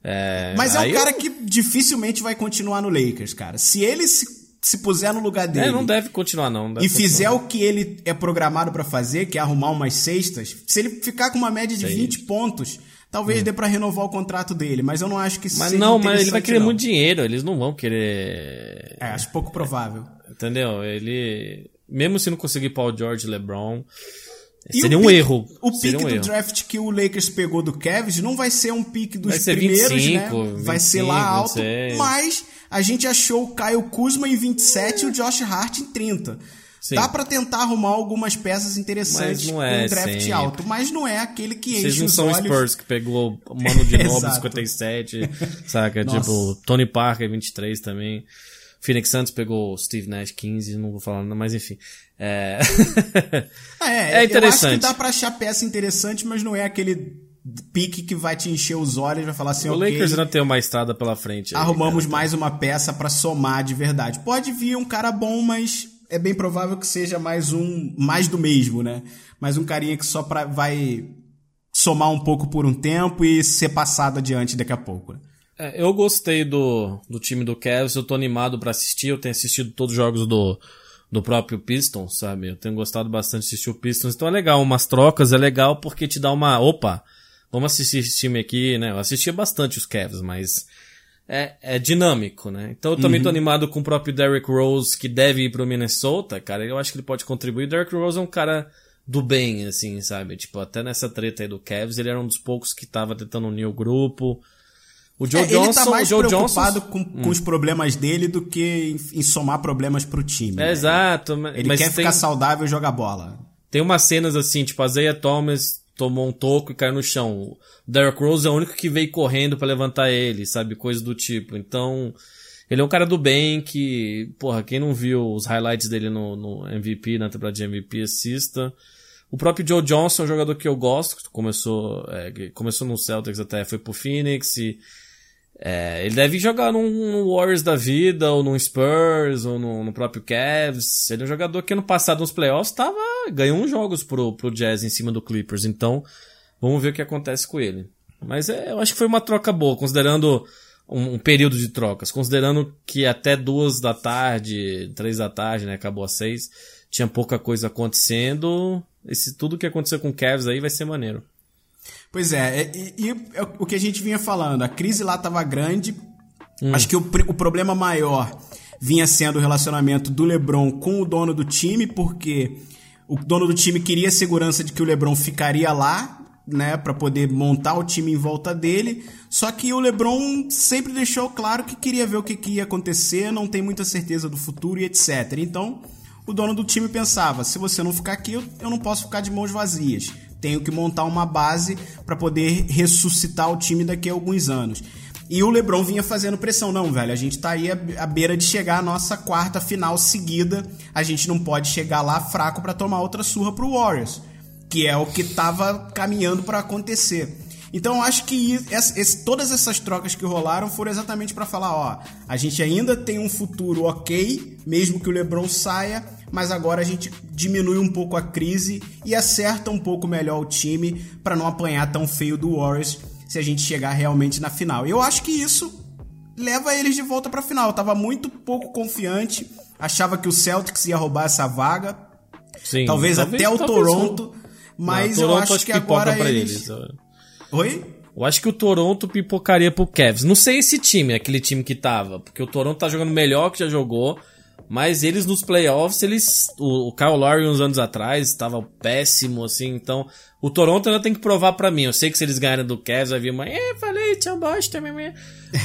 é, Mas é um cara que dificilmente vai continuar no Lakers, cara. Se ele se, se puser no lugar dele É, não deve continuar não. deve e fizer continuar. o que ele é programado pra fazer, que é arrumar umas cestas, se ele ficar com uma média de Sei. 20 pontos, talvez dê pra renovar o contrato dele. Mas eu não acho que. Mas seja não, mas ele vai querer não. muito dinheiro, eles não vão querer... É, acho pouco provável. Entendeu? Ele... Mesmo se não conseguir Paul George LeBron, E seria o um pique- erro. O pique um do erro. draft que o Lakers pegou do Cavs não vai ser um pique dos Vai ser primeiros, 25, né? Vai ser lá 25, alto. 26. Mas a gente achou o Kyle Kuzma em 27 e o Josh Hart em 30. Sim. Dá pra tentar arrumar algumas peças interessantes não com é um draft sempre. alto, mas não é aquele que Vocês enche não os são olhos. Spurs que pegou o Mano de Novo Exato. 57, saca? Nossa. Tipo, Tony Parker 23 também. Phoenix Santos pegou o Steve Nash 15, não vou falar nada, mas enfim. É, é, É Eu acho que interessante. dá pra achar peça interessante, mas não é aquele pique que vai te encher os olhos e vai falar assim, o ok, Lakers ainda tem uma estrada pela frente. aí, arrumamos cara. mais uma peça pra somar de verdade. Pode vir um cara bom, mas é bem provável que seja mais um, mais do mesmo, né? Mais um carinha que só pra, vai somar um pouco por um tempo e ser passado adiante daqui a pouco. né? É, eu gostei do, do time do Cavs, eu tô animado pra assistir, eu tenho assistido todos os jogos do, do próprio Pistons, sabe? Eu tenho gostado bastante de assistir o Pistons, então é legal, umas trocas é legal porque te dá uma, opa, vamos assistir esse time aqui, né? Eu assistia bastante os Cavs, mas é, é dinâmico, né? Então eu também tô animado com o próprio Derrick Rose, que deve ir pro Minnesota, cara, eu acho que ele pode contribuir. O Derrick Rose é um cara do bem, assim, sabe? Tipo, até nessa treta aí do Cavs, ele era um dos poucos que tava tentando unir o grupo. O Joe É, Johnson, ele tá mais Joe preocupado Johnson, com, com os problemas dele do que em, somar problemas pro time. É, né? exato, Ele quer tem, ficar saudável e jogar bola. tem umas cenas assim, tipo, a Zaya Thomas tomou um toco e caiu no chão. O Derrick Rose é o único que veio correndo pra levantar ele, sabe? Coisa do tipo. Então, ele é um cara do bem que, porra, quem não viu os highlights dele no, no MVP, na temporada de MVP, assista. O próprio Joe Johnson é um jogador que eu gosto, começou, é, começou no Celtics até foi pro Phoenix e é, ele deve jogar num, num Warriors da vida, ou num Spurs, ou no, no próprio Cavs. Ele é um jogador que ano passado nos playoffs tava, ganhou uns jogos pro, pro Jazz em cima do Clippers. Então, vamos ver o que acontece com ele. Mas é, eu acho que foi uma troca boa, considerando um, um período de trocas. Considerando que até duas da tarde, três da tarde, né, acabou às seis, tinha pouca coisa acontecendo. Esse, tudo que aconteceu com o Cavs aí vai ser maneiro. Pois é, e, e é o que a gente vinha falando, a crise lá estava grande. Acho que o, o problema maior vinha sendo o relacionamento do LeBron com o dono do time, porque o dono do time queria segurança de que o LeBron ficaria lá, né, para poder montar o time em volta dele. Só que o LeBron sempre deixou claro que queria ver o que, que ia acontecer, não tem muita certeza do futuro e etc. Então, o dono do time pensava: se você não ficar aqui, eu, eu não posso ficar de mãos vazias. Tenho que montar uma base para poder ressuscitar o time daqui a alguns anos. E o LeBron vinha fazendo pressão. Não, velho, a gente tá aí à beira de chegar à nossa quarta final seguida. A gente não pode chegar lá fraco para tomar outra surra pro Warriors, que é o que tava caminhando para acontecer. Então eu acho que ess- esse- todas essas trocas que rolaram foram exatamente para falar, ó, a gente ainda tem um futuro ok, mesmo que o LeBron saia, mas agora a gente diminui um pouco a crise e acerta um pouco melhor o time para não apanhar tão feio do Warriors se a gente chegar realmente na final. Eu acho que isso leva eles de volta pra final. Eu tava muito pouco confiante, achava que o Celtics ia roubar essa vaga. Sim, talvez, até o talvez Toronto, não. mas Não, eu Toronto acho que agora eles... eles. Oi? Eu acho que o Toronto pipocaria pro Cavs. Não sei esse time, aquele time que tava, porque o Toronto tá jogando melhor que já jogou, mas eles nos playoffs, eles o, o Kyle Lowry uns anos atrás estava péssimo assim, então o Toronto ainda tem que provar pra mim. Eu sei que se eles ganharem do Cavs vai vir uma, é, falei, tchau bosta.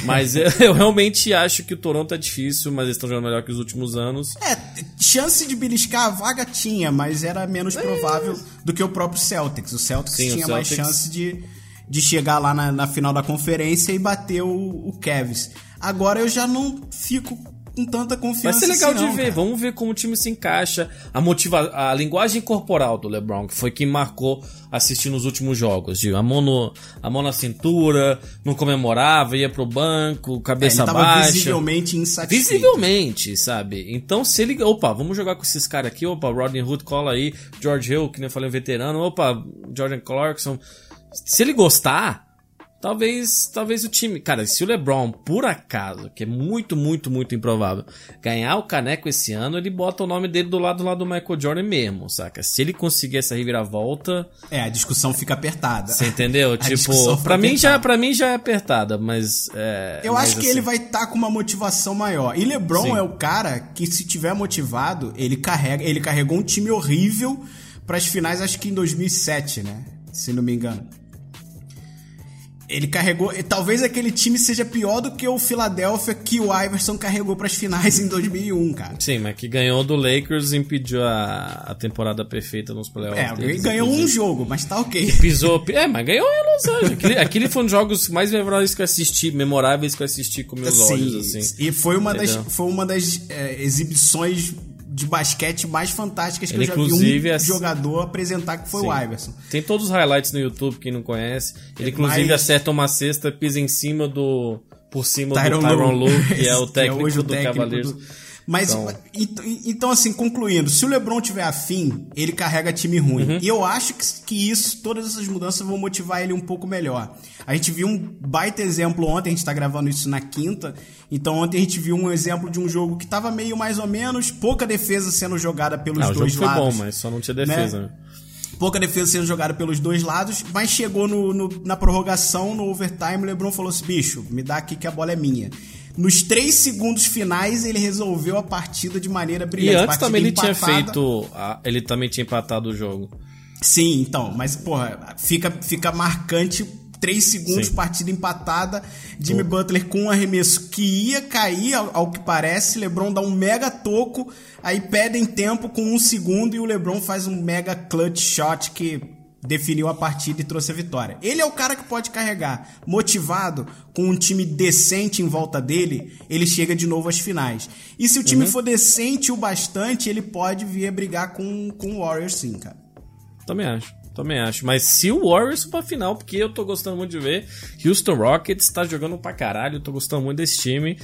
Mas eu, eu realmente acho que o Toronto é difícil, mas eles estão jogando melhor que os últimos anos. É, chance de beliscar a vaga tinha, mas era menos provável do que o próprio Celtics. O Celtics Sim, o tinha mais Celtics- chance de, de chegar lá na, na final da conferência e bater o, o Cavs. Agora eu já não fico com tanta Vai confiança ser legal assim, de não, ver, cara. vamos ver como o time se encaixa. A motiva a linguagem corporal do LeBron, que foi que marcou assistir nos últimos jogos. De a mão, no, a mão na cintura, não comemorava, ia pro banco, É, ele cabeça tava baixa. visivelmente insatisfeito. Visivelmente, sabe? Então, se ele. Opa, vamos jogar com esses caras aqui. Opa, Rodney Hood cola aí. George Hill, que nem eu falei, um veterano. Opa, Jordan Clarkson. Se ele gostar, talvez talvez o time. Cara, se o LeBron, por acaso, que é muito, muito, muito improvável, ganhar o caneco esse ano, ele bota o nome dele do lado, do lado do Michael Jordan mesmo, saca? Se ele conseguir essa reviravolta. É, a discussão fica apertada. Você entendeu? tipo, pra mim, já, pra mim já é apertada, mas. É, Eu mas acho que assim- ele vai estar com uma motivação maior. E LeBron Sim. é o cara que, se tiver motivado, ele carrega. Ele carregou um time horrível para as finais, acho que em 2007, né? Se não me engano. Ele carregou. e Talvez aquele time seja pior do que o Philadelphia que o Iverson carregou para as finais em 2001, cara. Sim, mas que ganhou do Lakers e impediu a, a temporada perfeita nos playoffs. É, deles, ganhou um jogo, mas tá ok. Pisou. É, mas ganhou em Los Angeles. Aquele, aquele foi um dos jogos mais memoráveis que eu assisti, memoráveis que eu assisti com meus olhos, assim. E foi uma das, Entendeu? foi uma das é, exibições de basquete mais fantásticas que Ele, eu já vi um ass- jogador apresentar, que foi o Sim. Iverson. Tem todos os highlights no YouTube, quem não conhece. Ele, inclusive, acerta uma cesta, pisa em cima do. Por cima Tyronn do Tyron Lue, que é o que técnico o do técnico Cavaliers. do- Mas, Então- então... assim, concluindo, se o LeBron tiver afim, ele carrega time ruim. Uhum. E eu acho que, que isso, todas essas mudanças vão motivar ele um pouco melhor. A gente viu um baita exemplo ontem, a gente tá gravando isso na quinta. Então ontem a gente viu um exemplo de um jogo que tava meio mais ou menos, pouca defesa sendo jogada pelos Ah, o jogo dois foi lados. bom, mas só não tinha defesa. né? Pouca defesa sendo jogada pelos dois lados, mas chegou no, no- na prorrogação, no overtime, o LeBron falou assim: bicho, me dá aqui que a bola é minha. Nos três segundos finais, ele resolveu a partida de maneira E brilhante. antes Partida também ele tinha empatada. feito. a- ele também tinha empatado o jogo. Sim, então, mas, porra, fica, fica marcante. Três segundos, Sim. partida empatada. Jimmy Butler com um arremesso que ia cair, ao, ao que parece. LeBron dá um mega toco. Aí pedem tempo com um segundo e o LeBron faz um mega clutch shot que definiu a partida e trouxe a vitória. Ele é o cara que pode carregar. Motivado, com um time decente em volta dele, ele chega de novo às finais. E se o time for decente o bastante, ele pode vir a brigar com, com o Warriors sim, cara. Também acho. Também acho. Mas se o Warriors for pra final, porque eu tô gostando muito de ver, Houston Rockets tá jogando pra caralho, tô gostando muito desse time.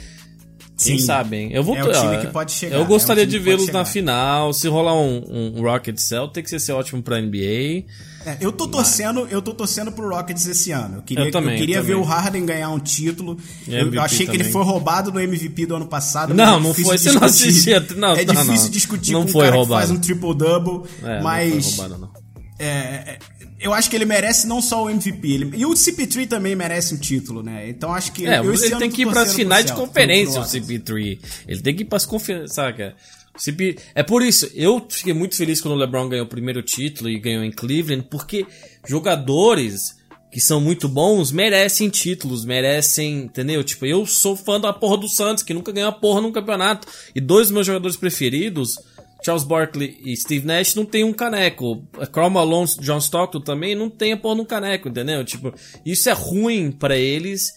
Quem Sim. sabe, hein? Eu vou, É o time ó, que pode chegar, Eu gostaria é o time de vê-los na final. Se rolar um, um Rocket Celtics, ia ser ótimo pra NBA. É, eu tô torcendo, eu tô torcendo pro Rockets esse ano. Eu queria, Eu também, queria também. ver o Harden ganhar um título. Eu, eu achei que ele também. foi roubado do MVP do ano passado. Não, é não foi. Você não assistia. Não, é difícil não. discutir Não com um foi cara roubado. que faz um triple double, É, mas não foi roubado, não. é, é, eu acho que ele merece não só o MVP, ele- e o CP3 também merece um título, né? Então acho que É, eu ele tem que ir pras torcendo pro finais de conferência, o Rockets. CP3. Ele tem que ir pras conferências, saca? É por isso, eu fiquei muito feliz quando o LeBron ganhou o primeiro título e ganhou em Cleveland, porque jogadores que são muito bons merecem títulos, merecem, entendeu? Tipo, eu sou fã da porra do Santos, que nunca ganhou a porra num campeonato. E dois dos meus jogadores preferidos, Charles Barkley e Steve Nash, não tem um caneco. Karl Malone, John Stockton também não tem a porra num caneco, entendeu? Tipo, isso é ruim pra eles.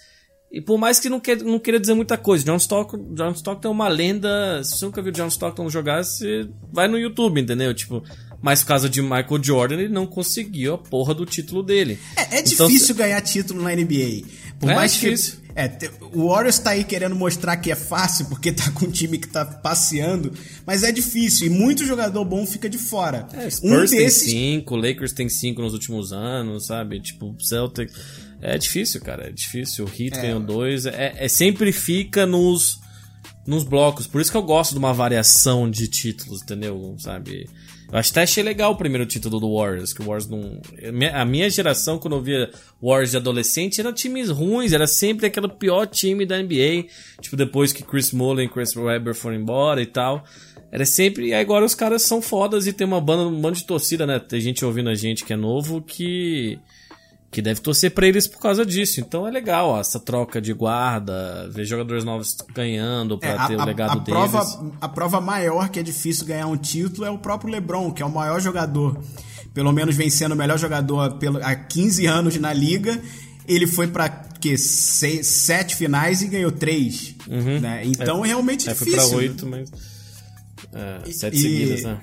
E por mais que não, quer, não queira dizer muita coisa, John Stockton, John Stockton é uma lenda. Se você nunca viu John Stockton jogar, você vai no YouTube, entendeu? Tipo, mas por causa de Michael Jordan, ele não conseguiu a porra do título dele. É, é Então, difícil ganhar título na NBA. Por É mais difícil. que. É, o Warriors tá aí querendo mostrar que é fácil, porque tá com um time que tá passeando, mas é difícil, e muito jogador bom fica de fora. É, um Spurs tem desses. 5, Lakers tem 5 nos últimos anos, sabe? Tipo, Celtic. É difícil, cara. É difícil. O Heat ganhou dois. É, é sempre fica nos, nos blocos. Por isso que eu gosto de uma variação de títulos, entendeu? Sabe? Eu acho até achei legal o primeiro título do Warriors, que o Warriors não. A minha geração, quando eu via Warriors de adolescente, eram times ruins, era sempre aquele pior time da NBA. Tipo, depois que Chris Mullin e Chris Webber foram embora e tal. Era sempre. E agora os caras são fodas e tem uma banda, um bando de torcida, né? Tem gente ouvindo a gente que é novo que. Que deve torcer pra eles por causa disso. Então é legal, ó, essa troca de guarda, ver jogadores novos ganhando pra É, ter o legado a deles. prova, a prova maior que é difícil ganhar um título é o próprio LeBron, que é o maior jogador, pelo menos vencendo o melhor jogador pelo, há 15 anos na liga. Ele foi pra que seis, sete finais e ganhou três. Né? Então é, realmente É, foi difícil. pra oito, mas. É, sete E- seguidas, né?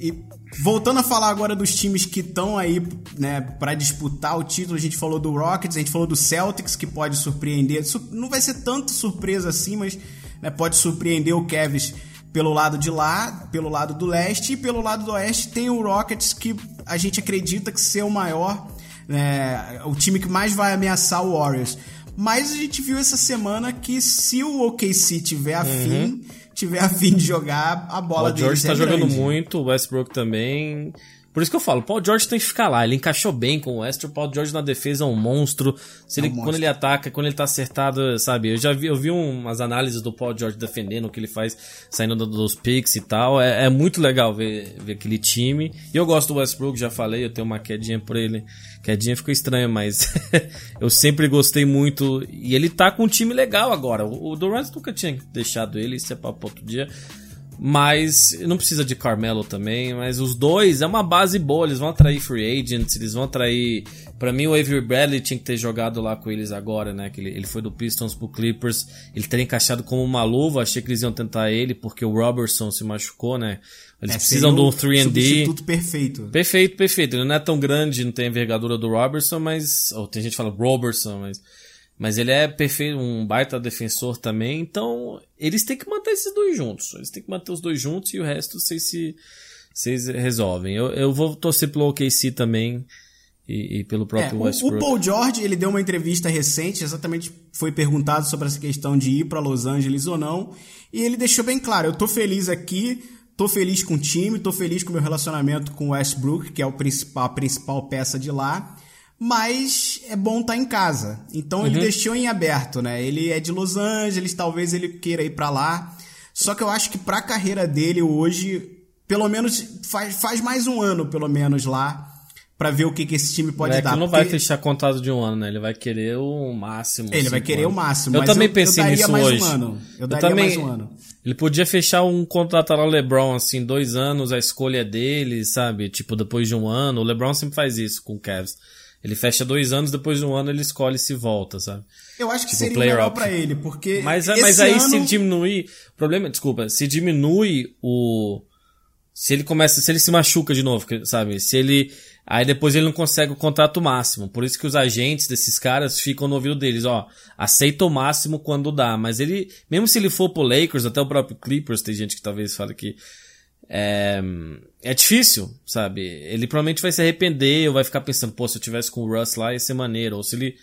E voltando a falar agora dos times que estão aí, né, para disputar o título, a gente falou do Rockets, a gente falou do Celtics que pode surpreender. Su- Não vai ser tanto surpresa assim, mas né, pode surpreender o Cavs pelo lado de lá, pelo lado do leste e pelo lado do oeste tem o Rockets que a gente acredita que ser o maior, né, o time que mais vai ameaçar o Warriors. Mas a gente viu essa semana que se o OKC tiver afim, tiver afim de jogar, a bola. O George deles tá é jogando grande. muito, o Westbrook também. Por isso que eu falo, o Paul George tem que ficar lá. Ele encaixou bem com o Westbrook. O Paul George na defesa é um monstro. Se É um monstro. Quando ele ataca, quando ele tá acertado, sabe? Eu já vi, eu vi umas análises do Paul George defendendo o que ele faz, saindo do- dos picks e tal. É, é muito legal ver, ver aquele time. E eu gosto do Westbrook, já falei, eu tenho uma quedinha por ele. Quedinha ficou estranha, mas eu sempre gostei muito. E ele tá com um time legal agora. O, o Durant nunca tinha deixado ele, isso é pra outro dia. Mas não precisa de Carmelo também, mas os dois é uma base boa, eles vão atrair free agents, eles vão atrair. Pra mim, o Avery Bradley tinha que ter jogado lá com eles agora, né? Que ele, ele foi do Pistons pro Clippers, ele teria encaixado como uma luva. Achei que eles iam tentar ele porque o Robertson se machucou, né? Eles É, precisam do o 3D. Substituto perfeito. Perfeito, perfeito. Ele não é tão grande, não tem a envergadura do Robertson, mas. Ou tem gente que fala Robertson, mas. Mas ele é perfeito, um baita defensor também. Então, eles têm que manter esses dois juntos. Eles têm que manter os dois juntos e o resto vocês se. Vocês resolvem. Eu, eu vou torcer pelo OKC também. E, e pelo É, próprio o, Westbrook. o Paul George, ele deu uma entrevista recente, exatamente foi perguntado sobre essa questão de ir para Los Angeles ou não, e ele deixou bem claro, eu tô feliz aqui, tô feliz com o time, tô feliz com o meu relacionamento com o Westbrook, que é o principal, a principal peça de lá, mas é bom estar em casa. Então Uhum. ele deixou em aberto, né? Ele é de Los Angeles, talvez ele queira ir para lá. Só que eu acho que pra carreira dele hoje, pelo menos faz, faz mais um ano, pelo menos lá, pra ver o que, que esse time pode é dar. ele não vai porque- fechar contrato de um ano, né? Ele vai querer o máximo. Ele vai querer anos. o máximo, Eu também eu- pensei eu nisso um hoje. ano. Eu daria mais um ano. Ele podia fechar um contrato lá LeBron, assim, dois anos, a escolha dele, sabe? Tipo, depois de um ano. O LeBron sempre faz isso com o Cavs. Ele fecha dois anos, depois de um ano ele escolhe se volta, sabe? Eu acho que Tipo, seria melhor pra ele, porque. Mas, esse mas aí ano... se diminuir. O problema, desculpa, se diminui o. Se ele começa, se ele se machuca de novo, sabe? Se ele. Aí depois ele não consegue o contrato máximo. Por isso que os agentes desses caras ficam no ouvido deles, ó. Aceita o máximo quando dá. Mas ele, mesmo se ele for pro Lakers, até o próprio Clippers, tem gente que talvez fale que. É, é difícil, sabe? Ele provavelmente vai se arrepender ou vai ficar pensando, pô, se eu tivesse com o Russ lá ia ser maneiro. Ou se ele.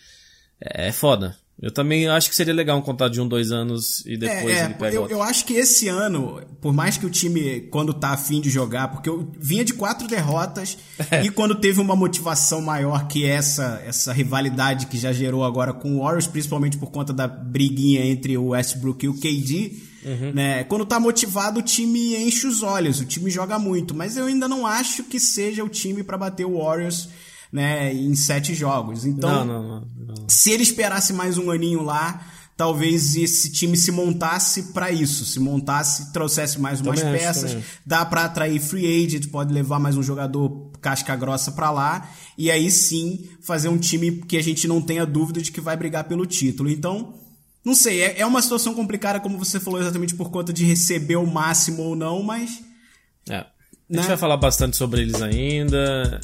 É, é foda. Eu também acho que seria legal um contrato de um, dois anos e depois É, ele é, pega eu, outro. eu acho que esse ano, por mais que o time, quando tá afim de jogar, porque eu vinha de quatro derrotas e quando teve uma motivação maior que essa, essa rivalidade que já gerou agora com o Warriors, principalmente por conta da briguinha entre o Westbrook e o KD, Uhum. né? Quando tá motivado, o time enche os olhos, o time joga muito, mas eu ainda não acho que seja o time para bater o Warriors, né, em sete jogos. Então, Não, não, não, se ele esperasse mais um aninho lá, talvez esse time se montasse pra isso, se montasse, trouxesse mais umas Também peças, acho. dá pra atrair free agent, pode levar mais um jogador casca grossa pra lá e aí sim fazer um time que a gente não tenha dúvida de que vai brigar pelo título. Então, não sei, é, é uma situação complicada como você falou exatamente por conta de receber o máximo ou não, mas É. A gente Né? vai falar bastante sobre eles ainda.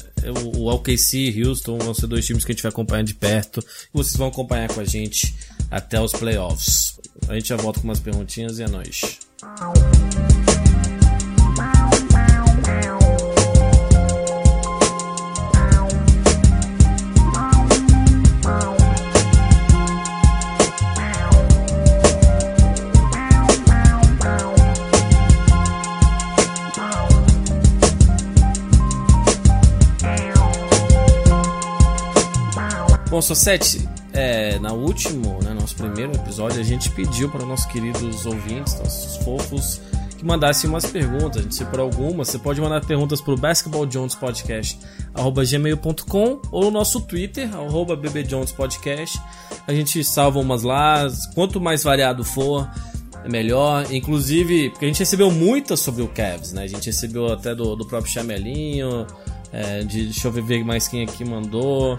O, o OKC e Houston vão ser dois times que a gente vai acompanhar de perto. E vocês vão acompanhar com a gente até os playoffs. A gente já volta com umas perguntinhas e é nóis. Bom, Sosete, é, na último, né, nosso primeiro episódio, a gente pediu para nossos queridos ouvintes, nossos fofos, que mandassem umas perguntas. A gente separou algumas. Você pode mandar perguntas pro basketballjonespodcast.gmail.com ou no nosso Twitter, bbjonespodcast. A gente salva umas lá. Quanto mais variado for, é melhor. Inclusive, porque a gente recebeu muitas sobre o Cavs, né? A gente recebeu até do, do próprio Chamelinho. É, de, deixa eu ver mais quem aqui mandou.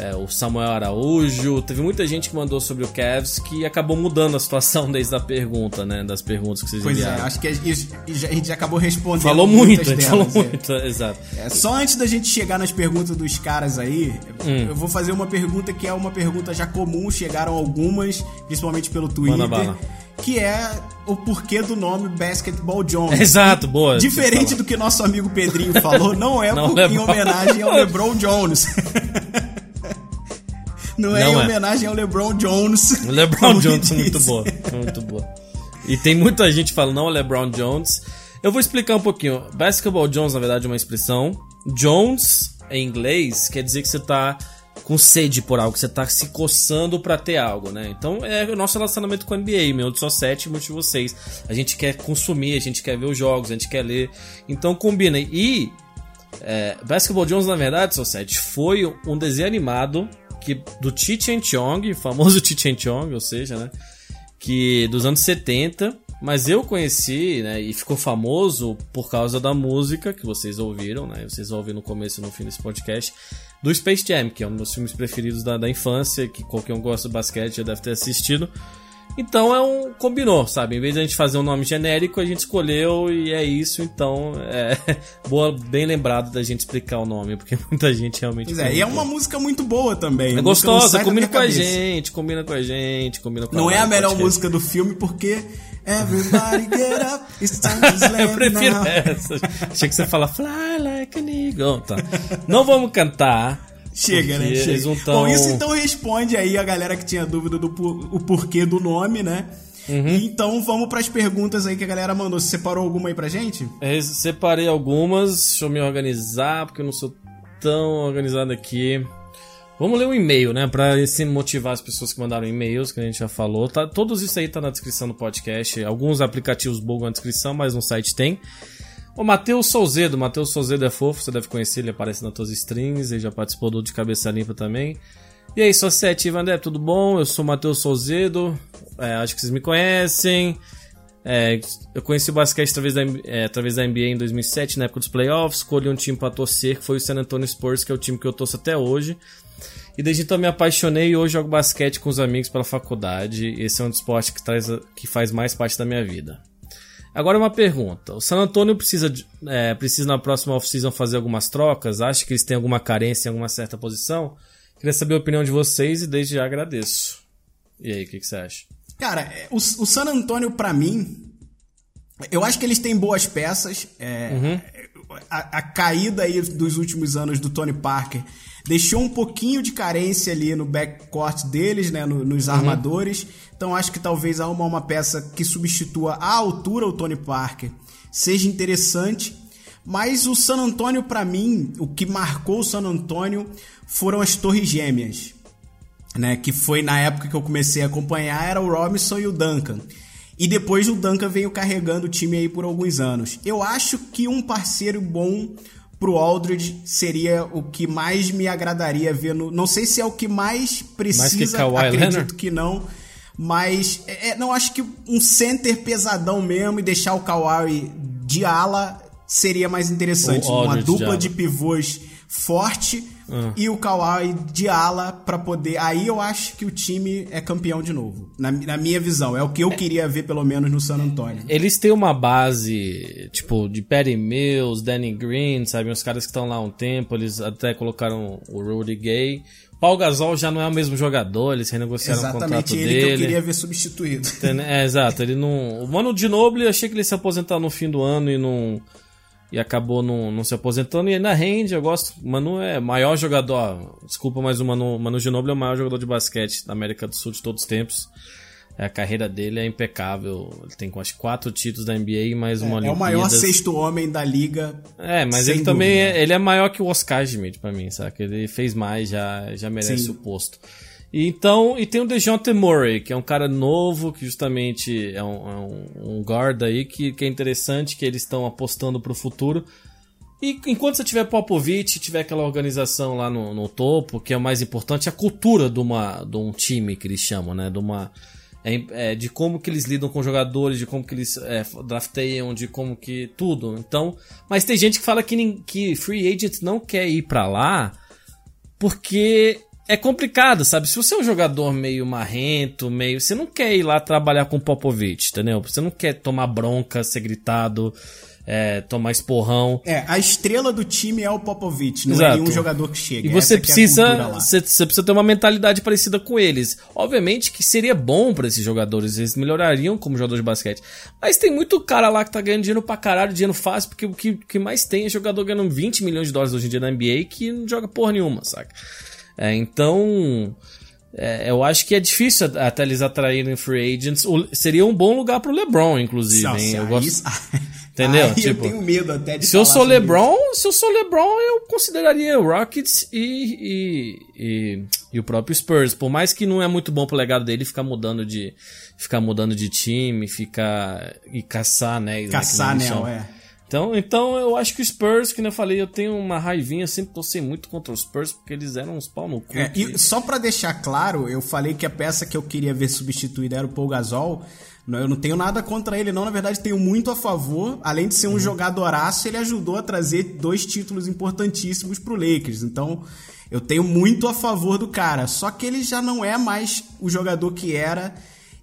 É, o Samuel Araújo. Teve muita gente que mandou sobre o Cavs que acabou mudando a situação desde a pergunta, né? Das perguntas que vocês Pois é, enviaram. acho que a gente a gente já acabou respondendo. Falou muito, a gente delas, falou é. muito, exato. É, só antes da gente chegar nas perguntas dos caras aí, Hum. eu vou fazer uma pergunta que é uma pergunta já comum, chegaram algumas, principalmente pelo Twitter, Manda bala. que é o porquê do nome Basketball Jones. Exato, boa. Diferente do que nosso amigo Pedrinho falou, não é Não, por- em LeBron. homenagem ao LeBron Jones. Não é Não em é. homenagem ao LeBron Jones. O LeBron Jones é muito boa, muito boa. E tem muita gente falando, não, LeBron Jones. Eu vou explicar um pouquinho. Basketball Jones, na verdade, é uma expressão. Jones, em inglês, quer dizer que você tá com sede por algo, que você tá se coçando pra ter algo, né? Então é o nosso relacionamento com a NBA, meu de só sete, muitos de vocês. A gente quer consumir, a gente quer ver os jogos, a gente quer ler. Então combina. E é, Basketball Jones, na verdade, Society, foi um desenho animado que, do Cheech and Chong, famoso Cheech and Chong, ou seja, né? Que dos anos 70. Mas eu conheci, né? E ficou famoso por causa da música que vocês ouviram, né? Vocês vão ouvir no começo e no fim desse podcast. Do Space Jam, que é um dos filmes preferidos da, da infância, que qualquer um gosta de basquete já deve ter assistido. Então é um. combinou, sabe? Em vez de a gente fazer um nome genérico, a gente escolheu e é isso. Então é boa, bem lembrado da gente explicar o nome, porque muita gente realmente. Pois é, e é uma música muito boa também. É A gostosa, combina com a gente, combina com a gente, combina com Não é a melhor música do filme porque Everybody get up, it's time to slam Eu prefiro now. essa. Achei que você fala Fly like an eagle. Tá. Não vamos cantar. Chega, né? Chega. Tão... Bom, isso então responde aí a galera que tinha dúvida do por- o porquê do nome, né? Uhum. Então vamos pras perguntas aí que a galera mandou. Você separou alguma aí pra gente? Eu Separei algumas, deixa eu me organizar, porque eu não sou tão organizado aqui. Vamos ler o e-mail, né? Pra assim, motivar as pessoas que mandaram e-mails, que a gente já falou. Tá, todos isso aí tá na descrição do podcast. Alguns aplicativos bugam a descrição, mas no site tem. O Matheus Souzedo. Matheus Souzedo é fofo, você deve conhecer, ele aparece nas tuas strings, ele já participou do De Cabeça Limpa também. E aí, Society Vandé, tudo bom? Eu sou o Matheus Souzedo, é, acho que vocês me conhecem. É, eu conheci o basquete através da, é, através da NBA em 2007, na época dos playoffs. Escolhi um time pra torcer, que foi o San Antonio Spurs, que é o time que eu torço até hoje. E desde então me apaixonei e hoje jogo basquete com os amigos pela faculdade. Esse é um esporte que, traz, que faz mais parte da minha vida. Agora uma pergunta. O San Antonio precisa, de- é, precisa na próxima off-season fazer algumas trocas? Acha que eles têm alguma carência em alguma certa posição? Queria saber a opinião de vocês e desde já agradeço. E aí, o que, que você acha? Cara, é, o, o San Antônio, pra mim, eu acho que eles têm boas peças. É, a, a caída aí dos últimos anos do Tony Parker deixou um pouquinho de carência ali no backcourt deles, né, no- nos armadores. Então acho que talvez arrumar uma peça que substitua à altura o Tony Parker seja interessante. Mas o San Antônio, pra mim, o que marcou o San Antônio foram as Torres Gêmeas né, que foi na época que eu comecei a acompanhar, era o Robinson e o Duncan. E depois o Duncan veio carregando o time aí por alguns anos. Eu acho que um parceiro bom pro Aldridge seria o que mais me agradaria ver no, não sei se é o que mais precisa, Kawhi acredito Leonard? que não, mas é, é, não acho que um center pesadão mesmo e deixar o Kawhi de ala seria mais interessante. O Uma de dupla ala. de pivôs forte e o Kawhi de ala pra poder. Aí eu acho que o time é campeão de novo. Na, na minha visão. É o que eu queria ver, pelo menos, no San Antonio. Eles têm uma base, tipo, de Patty Mills, Danny Green, sabe? Os caras que estão lá há um tempo, eles até colocaram o Rudy Gay. Paul Gasol já não é o mesmo jogador, eles renegociaram o contrato Exatamente ele dele. que eu queria ver substituído. Entende? É, exato. Ele não. O Mano Ginobili, eu achei que ele ia se aposentar no fim do ano e não. E acabou não, não se aposentando e ainda rende, eu gosto. O Manu é maior jogador. Desculpa, mas o Manu, Manu Ginobili é o maior jogador de basquete da América do Sul de todos os tempos. É, A carreira dele é impecável. Ele tem acho, quatro títulos da NBA e mais uma É o maior sexto homem da liga. É, mas ele também dúvida. é, ele é maior que o Oscar Schmidt pra mim, sabe? Ele fez mais, já, já merece Sim. o posto. E então, e tem o DeJounte Murray, que é um cara novo, que justamente é um, é um, um guard aí, que, que é interessante, que eles estão apostando pro futuro. E enquanto você tiver Popovich, tiver aquela organização lá no, no topo, que é o mais importante, a cultura de, uma, de um time que eles chamam, né? De uma é, é, de como que eles lidam com jogadores, de como que eles é, drafteiam, de como que tudo. Então, mas tem gente que fala que, que free agent não quer ir pra lá porque é complicado, sabe? Se você é um jogador meio marrento, meio, você não quer ir lá trabalhar com Popovich, entendeu? Você não quer tomar bronca, ser gritado, é, tomar esporrão. É, a estrela do time é o Popovich, não é Exato. nenhum jogador que chega. E você Essa é precisa, você, você precisa ter uma mentalidade parecida com eles. Obviamente que seria bom pra esses jogadores, eles melhorariam como jogador de basquete. Mas tem muito cara lá que tá ganhando dinheiro pra caralho, dinheiro fácil, porque o que, que mais tem é jogador ganhando 20 milhões de dólares hoje em dia na NBA que não joga porra nenhuma, saca? É, então, é, eu acho que é difícil até eles atraírem free agents. O- seria um bom lugar pro LeBron, inclusive. Nossa? Eu gosto... Entendeu? Aí Tipo, eu tenho medo até de Se eu sou LeBron, se eu sou LeBron, eu consideraria o Rockets e, e, e, e o próprio Spurs. Por mais que não é muito bom pro legado dele ficar mudando de ficar mudando de time, ficar e caçar né, que Caçar chamam. é. Então, então eu acho que o Spurs, que nem eu falei, eu tenho uma raivinha, sempre torci muito contra os Spurs porque eles eram uns pau no cu. É, e só pra deixar claro, eu falei que a peça que eu queria ver substituída era o Paul Gasol. Eu não tenho nada contra ele, não. Na verdade, tenho muito a favor. Além de ser Uhum. um jogadoraço, ele ajudou a trazer dois títulos importantíssimos pro Lakers. Então, eu tenho muito a favor do cara. Só que ele já não é mais o jogador que era.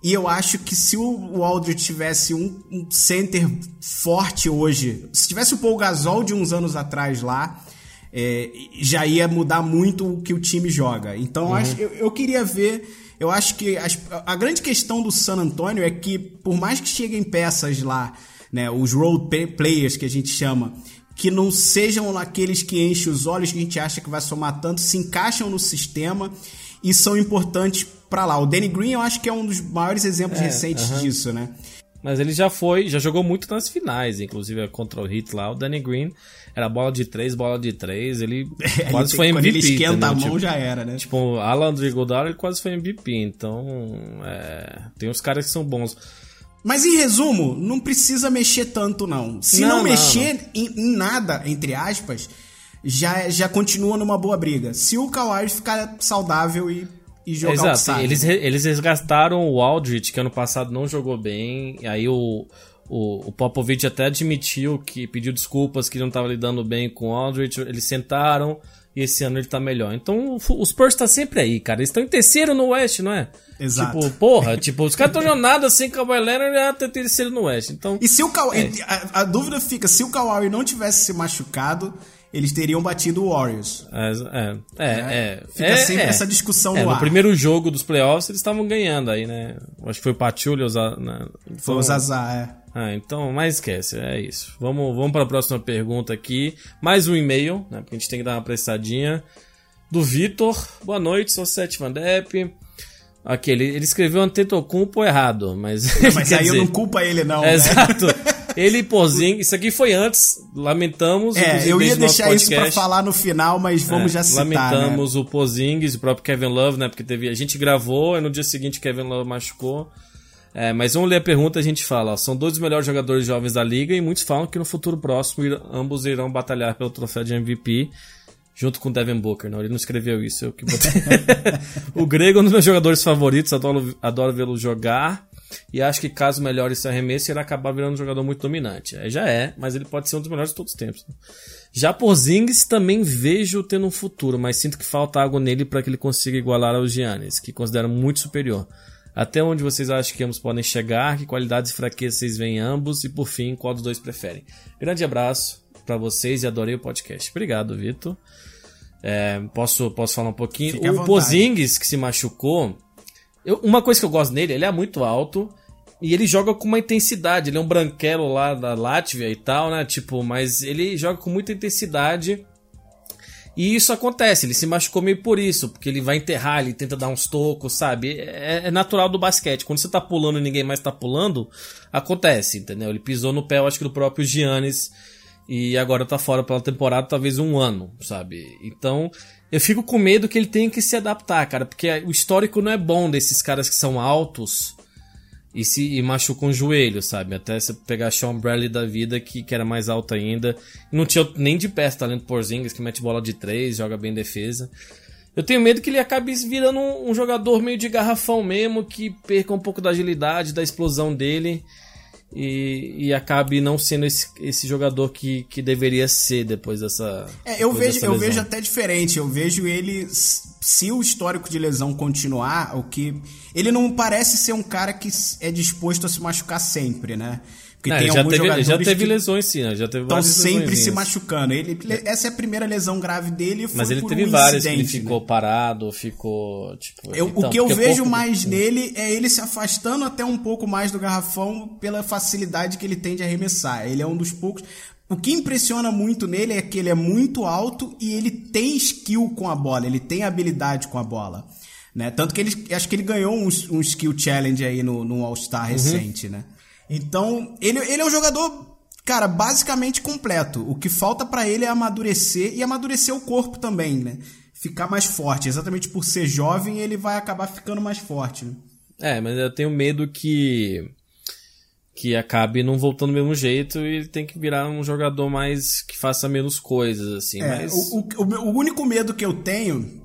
E eu acho que se o Aldridge tivesse um, um center forte hoje, se tivesse o Paul Gasol de uns anos atrás lá, é, já ia mudar muito o que o time joga. Então eu acho- eu, eu queria ver. Eu acho que as- a grande questão do San Antonio é que, por mais que cheguem peças lá, né, os role players que a gente chama, que não sejam aqueles que enchem os olhos que a gente acha que vai somar tanto, se encaixam no sistema e são importantes pra lá. O Danny Green eu acho que é um dos maiores exemplos recentes disso, né? Mas ele já foi, já jogou muito nas finais, inclusive contra o Heat lá. O Danny Green era bola de três, bola de três. Ele quase Ele foi MVP. Quando ele esquenta entendeu? a mão Tipo, já era, né? Tipo, Alan Godard ele quase foi MVP, então é, tem uns caras que são bons. Mas em resumo, não precisa mexer tanto, não. Se não, Não, não, mexer Em, em nada, entre aspas, já, já continua numa boa briga. Se o Kawhi ficar saudável e, e jogar o Exato, sabe. eles, eles resgataram o Aldrich, que ano passado não jogou bem, e aí o, o, o Popovich até admitiu que pediu desculpas, que não estava lidando bem com o Aldrich, eles sentaram e esse ano ele tá melhor. Então o, o Spurs tá sempre aí, cara. Eles estão em terceiro no Oeste, não é? Exato. Tipo, porra, tipo, os caras estão jogando sem Kawhi Leonard já tá em terceiro no Oeste. Então, E se o Kawhi... É. A, a dúvida fica, se o Kawhi não tivesse se machucado, eles teriam batido o Warriors. É, é, é, é. Fica É, sempre é. essa discussão É, no no ar. primeiro jogo dos playoffs eles estavam ganhando aí, né? Acho que foi o Pachulia usar. Né? Foi o Zazá, é. Ah, então, mas esquece, é isso. Vamos, vamos para a próxima pergunta aqui. Mais um e-mail, né? Porque a gente tem que dar uma apressadinha. Do Vitor. Boa noite, sou Sete Van Depp. Aqui, ele, ele escreveu Antetokounmpo errado, mas... Mas quer aí eu dizer- não culpo ele, não. É, né? Exato. Ele e Porzingis, isso aqui foi antes, lamentamos. É, eu ia o deixar isso pra podcast. falar no final, mas vamos É, já citar, né? Lamentamos o Pozingis, o próprio Kevin Love, né? Porque teve, a gente gravou e no dia seguinte o Kevin Love machucou. É, mas vamos ler a pergunta e a gente fala. ó, são dois dos melhores jogadores jovens da liga e muitos falam que no futuro próximo ir- ambos irão batalhar pelo troféu de MVP. Junto com Devin Booker, não, ele não escreveu isso, eu que botei. o Grego é um dos meus jogadores favoritos, adoro, adoro vê-lo jogar. E acho que caso melhore esse arremesso, ele acabar virando um jogador muito dominante. Aí já é, mas ele pode ser um dos melhores de todos os tempos. Já por Zings também vejo tendo um futuro, mas sinto que falta água nele para que ele consiga igualar aos Giannis, que considero muito superior. Até onde vocês acham que ambos podem chegar? Que qualidades e fraquezas vocês veem ambos? E por fim, qual dos dois preferem? Grande abraço para vocês e adorei o podcast. Obrigado, Vitor. É, posso, posso falar um pouquinho? Fique o. Pozingis, que se machucou, eu- uma coisa que eu gosto nele, ele é muito alto e ele joga com uma intensidade. Ele é um branquelo lá da Látvia e tal, né? Tipo, mas ele joga com muita intensidade. E isso acontece, ele se machucou meio por isso, porque ele vai enterrar, ele tenta dar uns tocos, sabe? É, é natural do basquete. Quando você tá pulando e ninguém mais tá pulando, acontece, entendeu? Ele pisou no pé, eu acho que do próprio Giannis, e agora tá fora pela temporada, talvez um ano, sabe? Então, eu fico com medo que ele tenha que se adaptar, cara, porque o histórico não é bom desses caras que são altos e se e machucam o joelho, sabe? Até você pegar Sean Bradley da vida, que, que era mais alto ainda. Não tinha nem de perto talento Porzingis, que mete bola de três, joga bem defesa. Eu tenho medo que ele acabe virando um, um jogador meio de garrafão mesmo, que perca um pouco da agilidade, da explosão dele. E, e acabe não sendo esse, esse jogador que, que deveria ser depois dessa. É, eu vejo, eu vejo até diferente. Eu vejo ele, se o histórico de lesão continuar, o que ele não parece ser um cara que é disposto a se machucar sempre, né? Porque Não, tem já alguns teve, jogadores já teve lesões sim, né? já teve estão sempre se machucando. Ele, essa é a primeira lesão grave dele. Mas ele teve um várias que ele ficou né? parado, ficou. Tipo, Eu- então, o que eu porque vejo mais nele é ele se afastando até um pouco mais do garrafão pela facilidade que ele tem de arremessar. Ele é um dos poucos. O que impressiona muito nele é que ele é muito alto e ele tem skill com a bola, ele tem habilidade com a bola. Né? Tanto que ele acho que ele ganhou um, um skill challenge aí no, no All-Star recente, né? Então, ele, ele é um jogador, cara, basicamente completo. O que falta pra ele é amadurecer e amadurecer o corpo também, né? Ficar mais forte. Exatamente por ser jovem, ele vai acabar ficando mais forte. né? É, mas eu tenho medo que. que acabe não voltando do mesmo jeito e ele tem que virar um jogador mais. que faça menos coisas, assim. É, mas. o, o- o único medo que eu tenho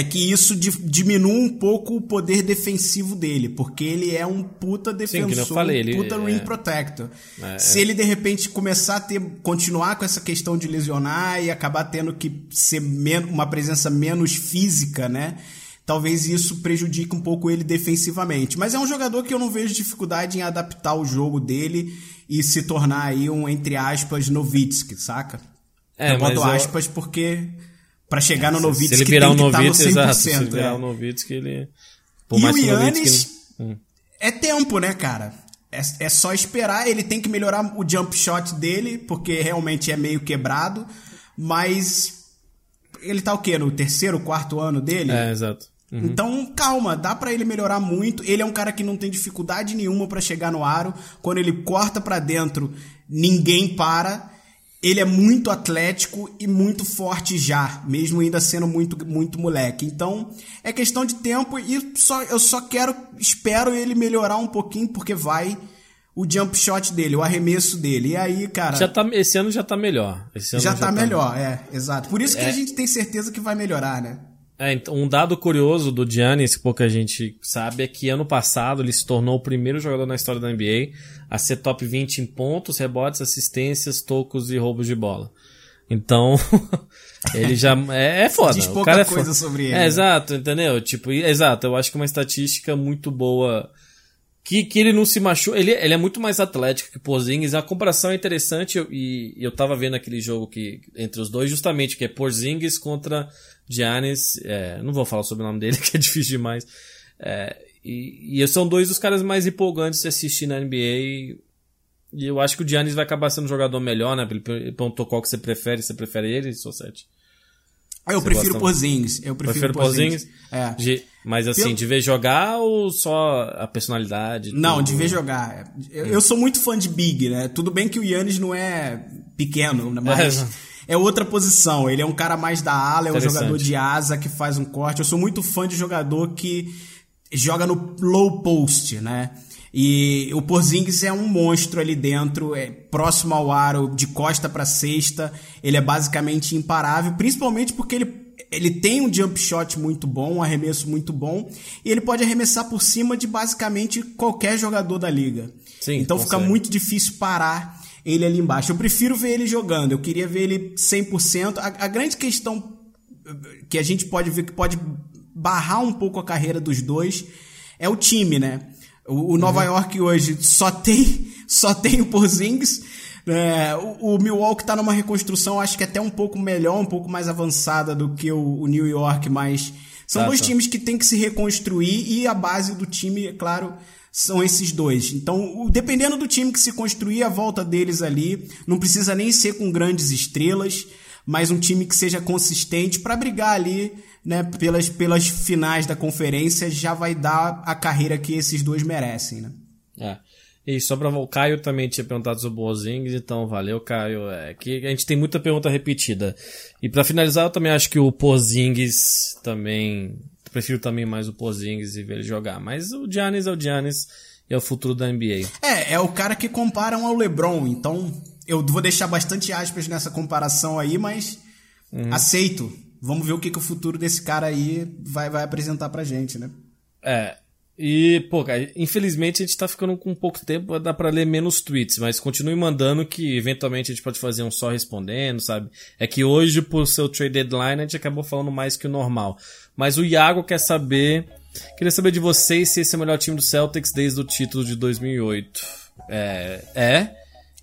é que isso di- diminua um pouco o poder defensivo dele, porque ele é um puta defensor, eu falei, ele- um puta é- ring protector. É, Se ele de repente começar a ter, continuar com essa questão de lesionar e acabar tendo que ser uma presença menos física, né? Talvez isso prejudique um pouco ele defensivamente. Mas é um jogador que eu não vejo dificuldade em adaptar o jogo dele e se tornar aí um, entre aspas, Novitsky, saca? É, eu boto eu- aspas porque pra chegar no se Novitsky ele virar um tem que estar no Novitsky, 100%. exato. Se ele virar é. um Novitsky, ele. Por E o Yannis Novitsky. Hum. é tempo, né, cara? É, é só esperar, ele tem que melhorar o jump shot dele, porque realmente é meio quebrado, mas ele tá o quê? No terceiro, quarto ano dele? É, exato. Uhum. Então, calma, dá pra ele melhorar muito. Ele é um cara que não tem dificuldade nenhuma pra chegar no aro. Quando ele corta pra dentro, ninguém para. Ele é muito atlético e muito forte já, mesmo ainda sendo muito muito moleque. Então, é questão de tempo e só eu só quero espero ele melhorar um pouquinho porque vai o jump shot dele, o arremesso dele. E aí, cara, Já tá, esse ano já tá melhor. Ano já, tá, melhor, é, exato. Por isso que É. a gente tem certeza que vai melhorar, né? É, então, um dado curioso do Giannis, que pouca gente sabe, é que ano passado ele se tornou o primeiro jogador na história da NBA a ser top 20 em pontos, rebotes, assistências, tocos e roubos de bola. Então, ele já é, é foda. Diz o pouca cara é coisa foda. sobre ele, É, né? exato, entendeu? Tipo, exato, eu acho que é uma estatística muito boa que, que ele não se machuca. Ele, ele é muito mais atlético que o Porzingis. A comparação é interessante eu- e, e eu tava vendo aquele jogo que entre os dois, justamente, que é Porzingis contra Giannis. É, não vou falar sobre o nome dele, que é difícil demais. É, e, e são dois dos caras mais empolgantes de assistir na NBA. E, e eu acho que o Giannis vai acabar sendo um jogador melhor, né? Ele perguntou qual que você prefere. Você prefere ele, Sossete? Eu Você prefiro gosta- Porzingis. Eu prefiro, Prefere Porzingis. É. De- mas assim, Pelo- de ver jogar ou só a personalidade? Não, tudo? de ver jogar. Eu, eu sou muito fã de Big, né? Tudo bem que o Yannis não é pequeno, né? mas É. outra posição. Ele é um cara mais da ala, é um jogador de asa que faz um corte. Eu sou muito fã de jogador que joga no low post, né? E o Porzingis é um monstro ali dentro, é próximo ao aro, de costa pra cesta. Ele é basicamente imparável, principalmente porque ele ele tem um jump shot muito bom, um arremesso muito bom, e ele pode arremessar por cima de basicamente qualquer jogador da liga. Sim, então fica consegue. muito difícil parar ele ali embaixo. Eu prefiro ver ele jogando, eu queria ver ele 100%. A, a grande questão que a gente pode ver que pode barrar um pouco a carreira dos dois é o time, né? O, o Nova York hoje só tem só tem o Porzingis. né? o, o Milwaukee tá numa reconstrução, acho que até um pouco melhor, um pouco mais avançada do que o, o New York, mas são Tá, dois tá. times que tem que se reconstruir e a base do time, é claro, são esses dois. Então, dependendo do time que se construir, a volta deles ali não precisa nem ser com grandes estrelas, mas um time que seja consistente para brigar ali, né, pelas, pelas finais da conferência, já vai dar a carreira que esses dois merecem, né? É. E só pra o Caio também tinha perguntado sobre o Bozings, então valeu, Caio. É que a gente tem muita pergunta repetida. E pra finalizar, eu também acho que o Pozingis também. Prefiro também mais o Pozingis e ver ele jogar. Mas o Giannis é o Giannis e é o futuro da NBA. É, é o cara que comparam ao LeBron, então eu vou deixar bastante aspas nessa comparação aí, mas aceito. Vamos ver o que, que o futuro desse cara aí vai, vai apresentar pra gente, né? É. E, pô, cara, infelizmente a gente tá ficando com pouco tempo, dá pra ler menos tweets, mas continue mandando que eventualmente a gente pode fazer um só respondendo, sabe? É que hoje, por seu trade deadline, a gente acabou falando mais que o normal. Mas o Iago quer saber, queria saber de vocês se esse é o melhor time do Celtics desde o título de 2008. É, é.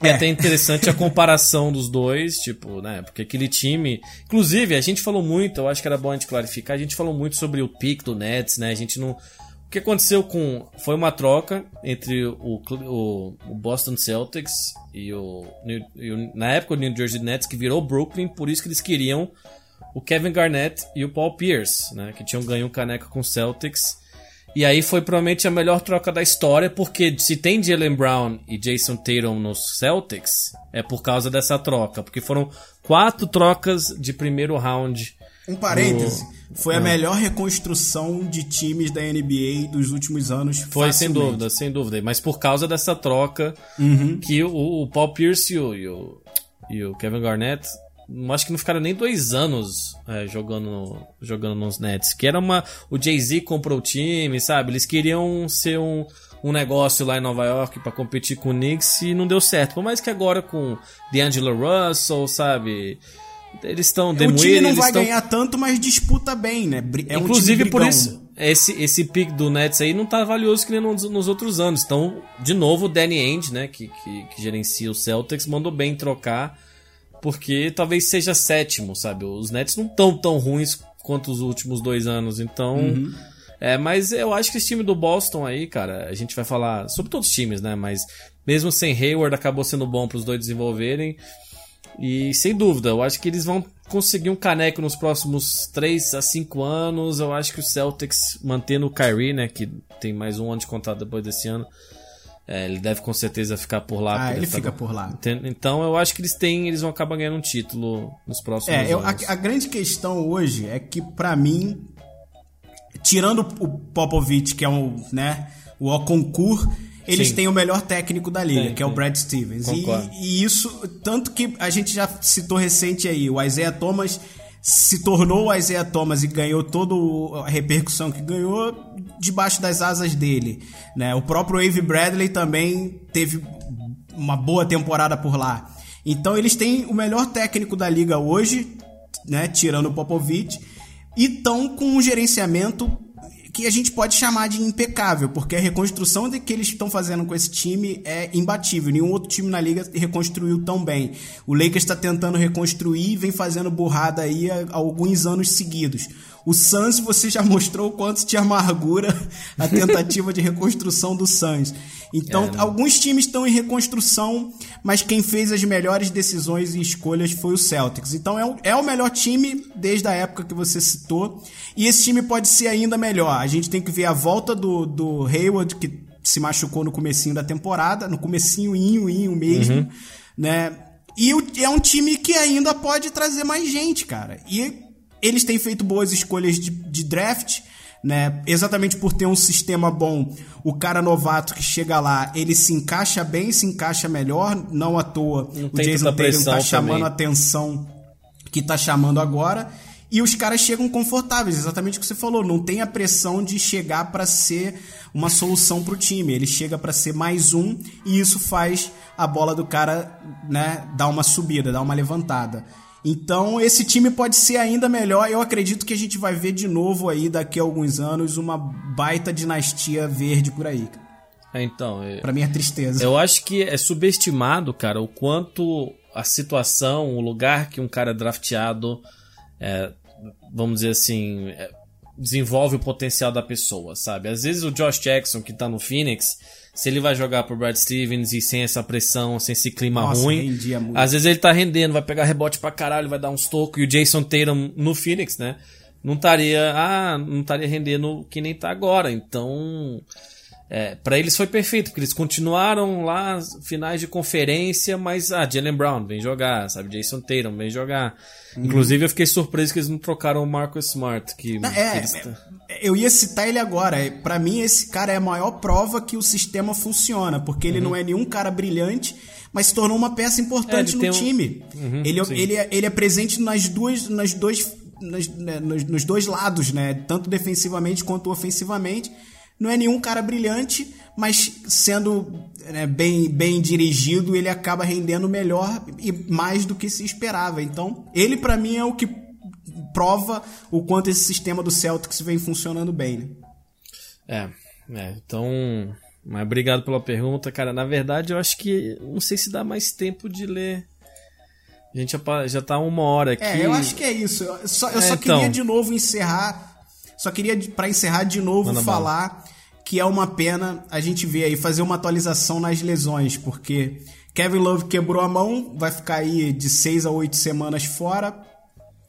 É É. até interessante a comparação dos dois, tipo, né? Porque aquele time. Inclusive, a gente falou muito, eu acho que era bom a gente clarificar, a gente falou muito sobre o pick do Nets, né? A gente não. O que aconteceu com. Foi uma troca entre o, o, o Boston Celtics e o, New- e o- Na época o New Jersey Nets, que virou Brooklyn, por isso que eles queriam o Kevin Garnett e o Paul Pierce, né? Que tinham ganho um caneco com o Celtics. E aí foi provavelmente a melhor troca da história, porque se tem Jalen Brown e Jason Tatum nos Celtics, é por causa dessa troca. Porque foram quatro trocas de primeiro round. Um parêntese, foi a melhor reconstrução de times da NBA dos últimos anos. Foi sem facilmente. dúvida, sem dúvida. Mas por causa dessa troca, Uhum. que o, o Paul Pierce e o, e o, e o Kevin Garnett, acho que não ficaram nem dois anos é, jogando, jogando nos Nets. Que era uma. O Jay-Z comprou o time, sabe? Eles queriam ser um, um negócio lá em Nova York pra competir com o Knicks e não deu certo. Por mais que agora com D'Angelo Russell, sabe? Eles estão O time não vai estão ganhar tanto, mas disputa bem, né? É um Inclusive time por isso, esse, esse pick do Nets aí não tá valioso que nem nos, nos outros anos. Então, de novo, o Danny Ainge, né, que, que, que gerencia o Celtics, mandou bem trocar, porque talvez seja sétimo, sabe? Os Nets não tão tão ruins quanto os últimos dois anos, então... Uhum. É, mas eu acho que esse time do Boston aí, cara, a gente vai falar sobre todos os times, né? Mas mesmo sem Hayward, acabou sendo bom para os dois desenvolverem. E sem dúvida, eu acho que eles vão conseguir um caneco nos próximos 3 a 5 anos. Eu acho que o Celtics, mantendo o Kyrie, né, que tem mais um ano de contrato depois desse ano, é, ele deve com certeza ficar por lá. Ah, ele tá- fica por lá. Então eu acho que eles têm, eles vão acabar ganhando um título nos próximos É, eu- a, anos. a grande questão hoje é que, pra mim, tirando o Popovich, que é um, né, o Oconcourt, eles Sim. têm o melhor técnico da liga, Tem, que é o. Brad Stevens. E, e isso, tanto que a gente já citou recente aí, o Isaiah Thomas se tornou o Isaiah Thomas e ganhou toda a repercussão que ganhou debaixo das asas dele. Né? O próprio Avery Bradley também teve uma boa temporada por lá. Então eles têm o melhor técnico da liga hoje, né, tirando o Popovich, e estão com um gerenciamento que a gente pode chamar de impecável, porque a reconstrução de que eles estão fazendo com esse time é imbatível. Nenhum outro time na liga reconstruiu tão bem. O Lakers está tentando reconstruir e vem fazendo burrada aí há alguns anos seguidos. O Suns, você já mostrou o quanto de amargura a tentativa de reconstrução do Suns. Então, É, alguns times estão em reconstrução, mas quem fez as melhores decisões e escolhas foi o Celtics. Então, é o, é o melhor time desde a época que você citou. E esse time pode ser ainda melhor. A gente tem que ver a volta do, do Hayward, que se machucou no comecinho da temporada, no comecinho, inho, inho mesmo, né? E é um time que ainda pode trazer mais gente, cara. E eles têm feito boas escolhas de, de draft, né? Exatamente por ter um sistema bom, o cara novato que chega lá, ele se encaixa bem, se encaixa melhor, não à toa. Não o Jason Tatum pressão tá chamando a atenção que tá chamando agora. E os caras chegam confortáveis, exatamente o que você falou. Não tem a pressão de chegar para ser uma solução para o time. Ele chega para ser mais um e isso faz a bola do cara né, dar uma subida, dar uma levantada. Então esse time pode ser ainda melhor. Eu acredito que a gente vai ver de novo aí daqui a alguns anos uma baita dinastia verde por aí. É, então, é... para mim é tristeza. Eu acho que é subestimado, cara, o quanto a situação, o lugar que um cara é drafteado é, vamos dizer assim, é, desenvolve o potencial da pessoa, sabe? Às vezes o Josh Jackson, que tá no Phoenix, se ele vai jogar pro Brad Stevens e sem essa pressão, sem esse clima Nossa, ruim, às vezes ele tá rendendo, vai pegar rebote pra caralho, vai dar uns tocos, e o Jason Tatum no Phoenix, né? Não estaria, ah, não estaria rendendo que nem tá agora. Então, é, para eles foi perfeito, porque eles continuaram lá, finais de conferência, mas ah, Jalen Brown vem jogar, sabe? Jason Tatum vem jogar. Uhum. Inclusive eu fiquei surpreso que eles não trocaram o Marcus Smart. Que, é, eles... é, eu ia citar ele agora. Para mim, esse cara é a maior prova que o sistema funciona, porque ele uhum. não é nenhum cara brilhante, mas se tornou uma peça importante é, no time. Um... Uhum, ele, é, ele, é, ele é presente nas duas, nas dois, nas, né, nos, nos dois lados, né? Tanto defensivamente quanto ofensivamente não é nenhum cara brilhante, mas sendo né, bem, bem dirigido, ele acaba rendendo melhor e mais do que se esperava. Então, ele para mim é o que prova o quanto esse sistema do Celtics vem funcionando bem. Né? É, é, então. Mas obrigado pela pergunta, cara. Na verdade, eu acho que não sei se dá mais tempo de ler. A gente já, tá uma hora aqui. É, eu acho que é isso. Eu só, eu é, só então... queria de novo encerrar só queria, para encerrar de novo, Manda falar bala. que é uma pena a gente ver aí, fazer uma atualização nas lesões, porque Kevin Love quebrou a mão, vai ficar aí de seis a oito semanas fora,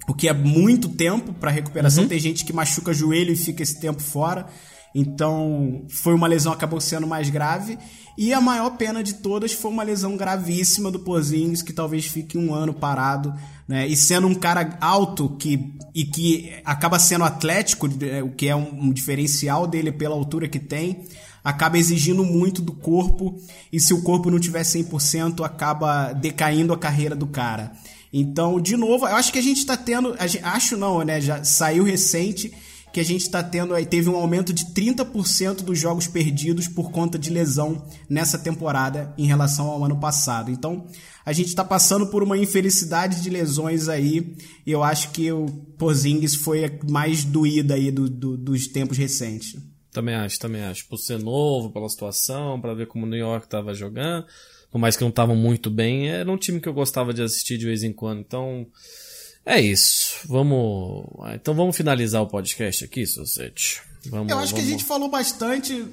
o que é muito tempo para recuperação. Uhum. Tem gente que machuca joelho e fica esse tempo fora. Então, foi uma lesão que acabou sendo mais grave. E a maior pena de todas foi uma lesão gravíssima do Porzingis, que talvez fique um ano parado, né? E sendo um cara alto que, e que acaba sendo atlético, é, o que é um, diferencial dele pela altura que tem, acaba exigindo muito do corpo. E se o corpo não tiver 100%, acaba decaindo a carreira do cara. Então, de novo, eu acho que a gente está tendo. Acho não, né? Já saiu recente que a gente está tendo aí, teve um aumento de 30% dos jogos perdidos por conta de lesão nessa temporada em relação ao ano passado. Então, a gente está passando por uma infelicidade de lesões aí, e eu acho que o Porzingis foi a mais doída aí do, do, dos tempos recentes. Também acho, também acho. Por ser novo, pela situação, para ver como o New York estava jogando, por mais que não estavam muito bem, era um time que eu gostava de assistir de vez em quando. Então, é isso. Vamos. Então vamos finalizar o podcast aqui, Sosete. Vamos, eu acho vamos... que a gente falou bastante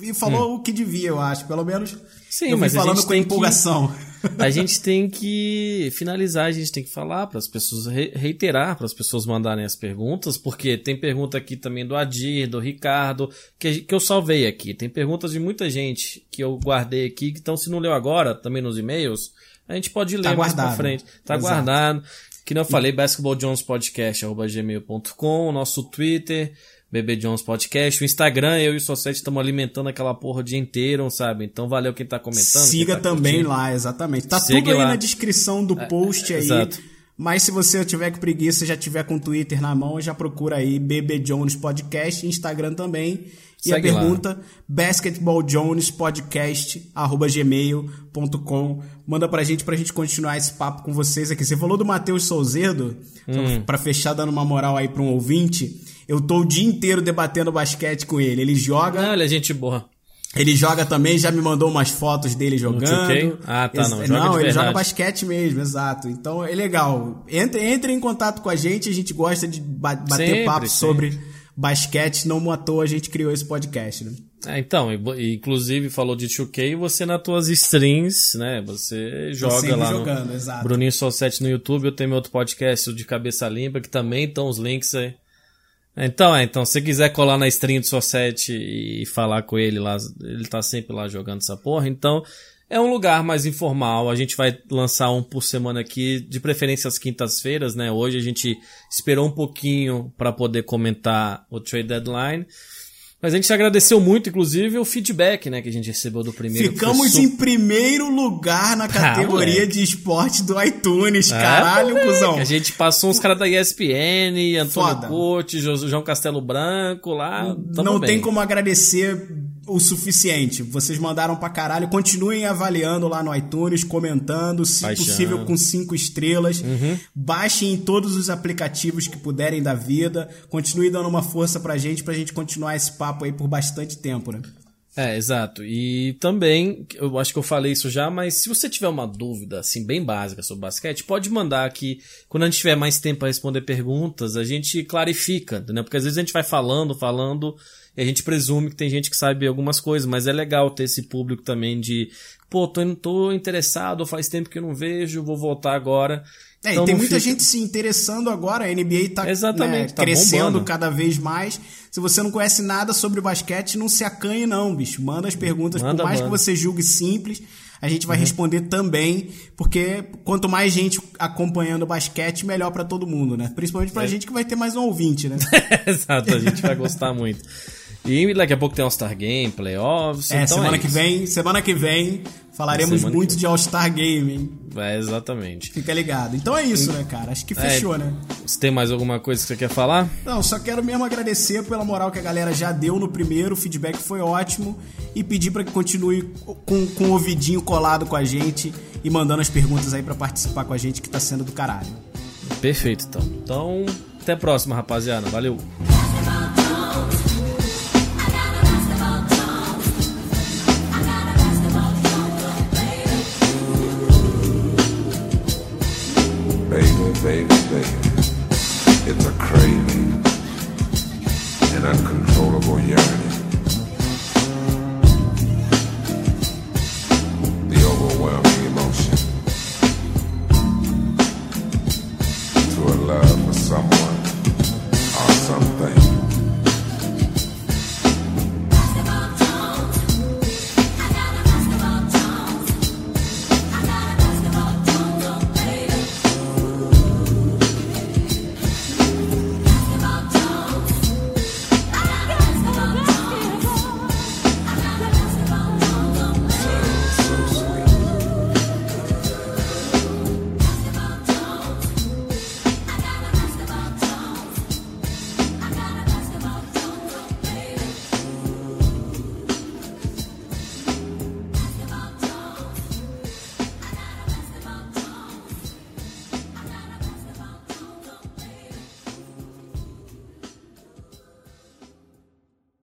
e falou hum. o que devia, eu acho. Pelo menos Sim, eu mas falando com empolgação. Que, a gente tem que finalizar, a gente tem que falar para as pessoas, reiterar para as pessoas mandarem as perguntas, porque tem pergunta aqui também do Adir, do Ricardo, que, que eu salvei aqui. Tem perguntas de muita gente que eu guardei aqui, que então se não leu agora, também nos e-mails, a gente pode ler tá mais para frente. Tá Exato. guardado. Que não falei, basketballjonespodcast.gmail.com, nosso Twitter, BB Jones Podcast, o Instagram, eu e o Society estamos alimentando aquela porra o dia inteiro, sabe? Então valeu quem tá comentando. Siga tá também curtindo. lá, exatamente. Tá Siga tudo aí lá. na descrição do é, post é, aí. Exato. Mas se você tiver com preguiça, já tiver com o Twitter na mão, já procura aí BB Jones Podcast, Instagram também. E Segue a pergunta, lá. basketballjonespodcast.gmail.com. Manda pra gente, pra gente continuar esse papo com vocês aqui. Você falou do Matheus Souzedo, hum. pra fechar dando uma moral aí pra um ouvinte. Eu tô o dia inteiro debatendo basquete com ele. Ele joga... Não, ele é gente boa. Ele joga também, já me mandou umas fotos dele jogando. Ah, tá, não. Joga não, ele joga basquete mesmo, exato. Então é legal. Entre, entre em contato com a gente, a gente gosta de bater sempre, papo sempre. sobre basquete, não à toa a gente criou esse podcast, né? É, então, inclusive falou de 2K e você nas tuas streams, né? Você joga lá jogando, no exato. Bruninho Solsete no YouTube, eu tenho meu outro podcast de Cabeça Limpa, que também estão os links aí. Então, é, então, se você quiser colar na stream do Society e falar com ele lá, ele tá sempre lá jogando essa porra, então é um lugar mais informal. A gente vai lançar um por semana aqui, de preferência às quintas-feiras, né? Hoje a gente esperou um pouquinho para poder comentar o trade deadline. Mas a gente agradeceu muito, inclusive, o feedback, né, que a gente recebeu do primeiro. Ficamos em primeiro lugar na categoria moleque. de esporte do iTunes. É, Caralho, moleque. cuzão. A gente passou uns caras da ESPN, Antônio Foda. João Castelo Branco lá. Não bem. tem como agradecer o suficiente. Vocês mandaram pra caralho. Continuem avaliando lá no iTunes, comentando, se Baixando. possível com cinco estrelas. Uhum. Baixem em todos os aplicativos que puderem da vida. Continue dando uma força pra gente, pra gente continuar esse papo aí por bastante tempo, né? É, exato. E também, eu acho que eu falei isso já, mas se você tiver uma dúvida, assim, bem básica sobre basquete, pode mandar aqui. Quando a gente tiver mais tempo para responder perguntas, a gente clarifica, entendeu? Porque às vezes a gente vai falando, falando, e a gente presume que tem gente que sabe algumas coisas, mas é legal ter esse público também de, pô, tô, tô interessado, faz tempo que eu não vejo, vou voltar agora. É, Então e tem muita fica- gente se interessando agora, a NBA tá, né, tá crescendo bombando. cada vez mais. Se você não conhece nada sobre basquete, não se acanhe não, bicho. Manda as perguntas, Manda, por mais manda. que você julgue simples, a gente Uhum. vai responder também, porque quanto mais gente acompanhando o basquete, melhor pra todo mundo, né? Principalmente É. pra gente que vai ter mais um ouvinte, né? Exato, a gente vai gostar muito. E daqui a pouco tem All-Star Game, Playoffs. É, então semana é que vem, semana que vem falaremos Semana muito de All-Star Game, hein? É, exatamente. Fica ligado. Então é isso, né, cara? Acho que fechou, É, né? Você tem mais alguma coisa que você quer falar? Não, só quero mesmo agradecer pela moral que a galera já deu no primeiro, o feedback foi ótimo e pedir pra que continue com, com o ouvidinho colado com a gente e mandando as perguntas aí pra participar com a gente que tá sendo do caralho. Perfeito, então. Então, até a próxima, rapaziada. Valeu. Craving, an uncontrollable yearning.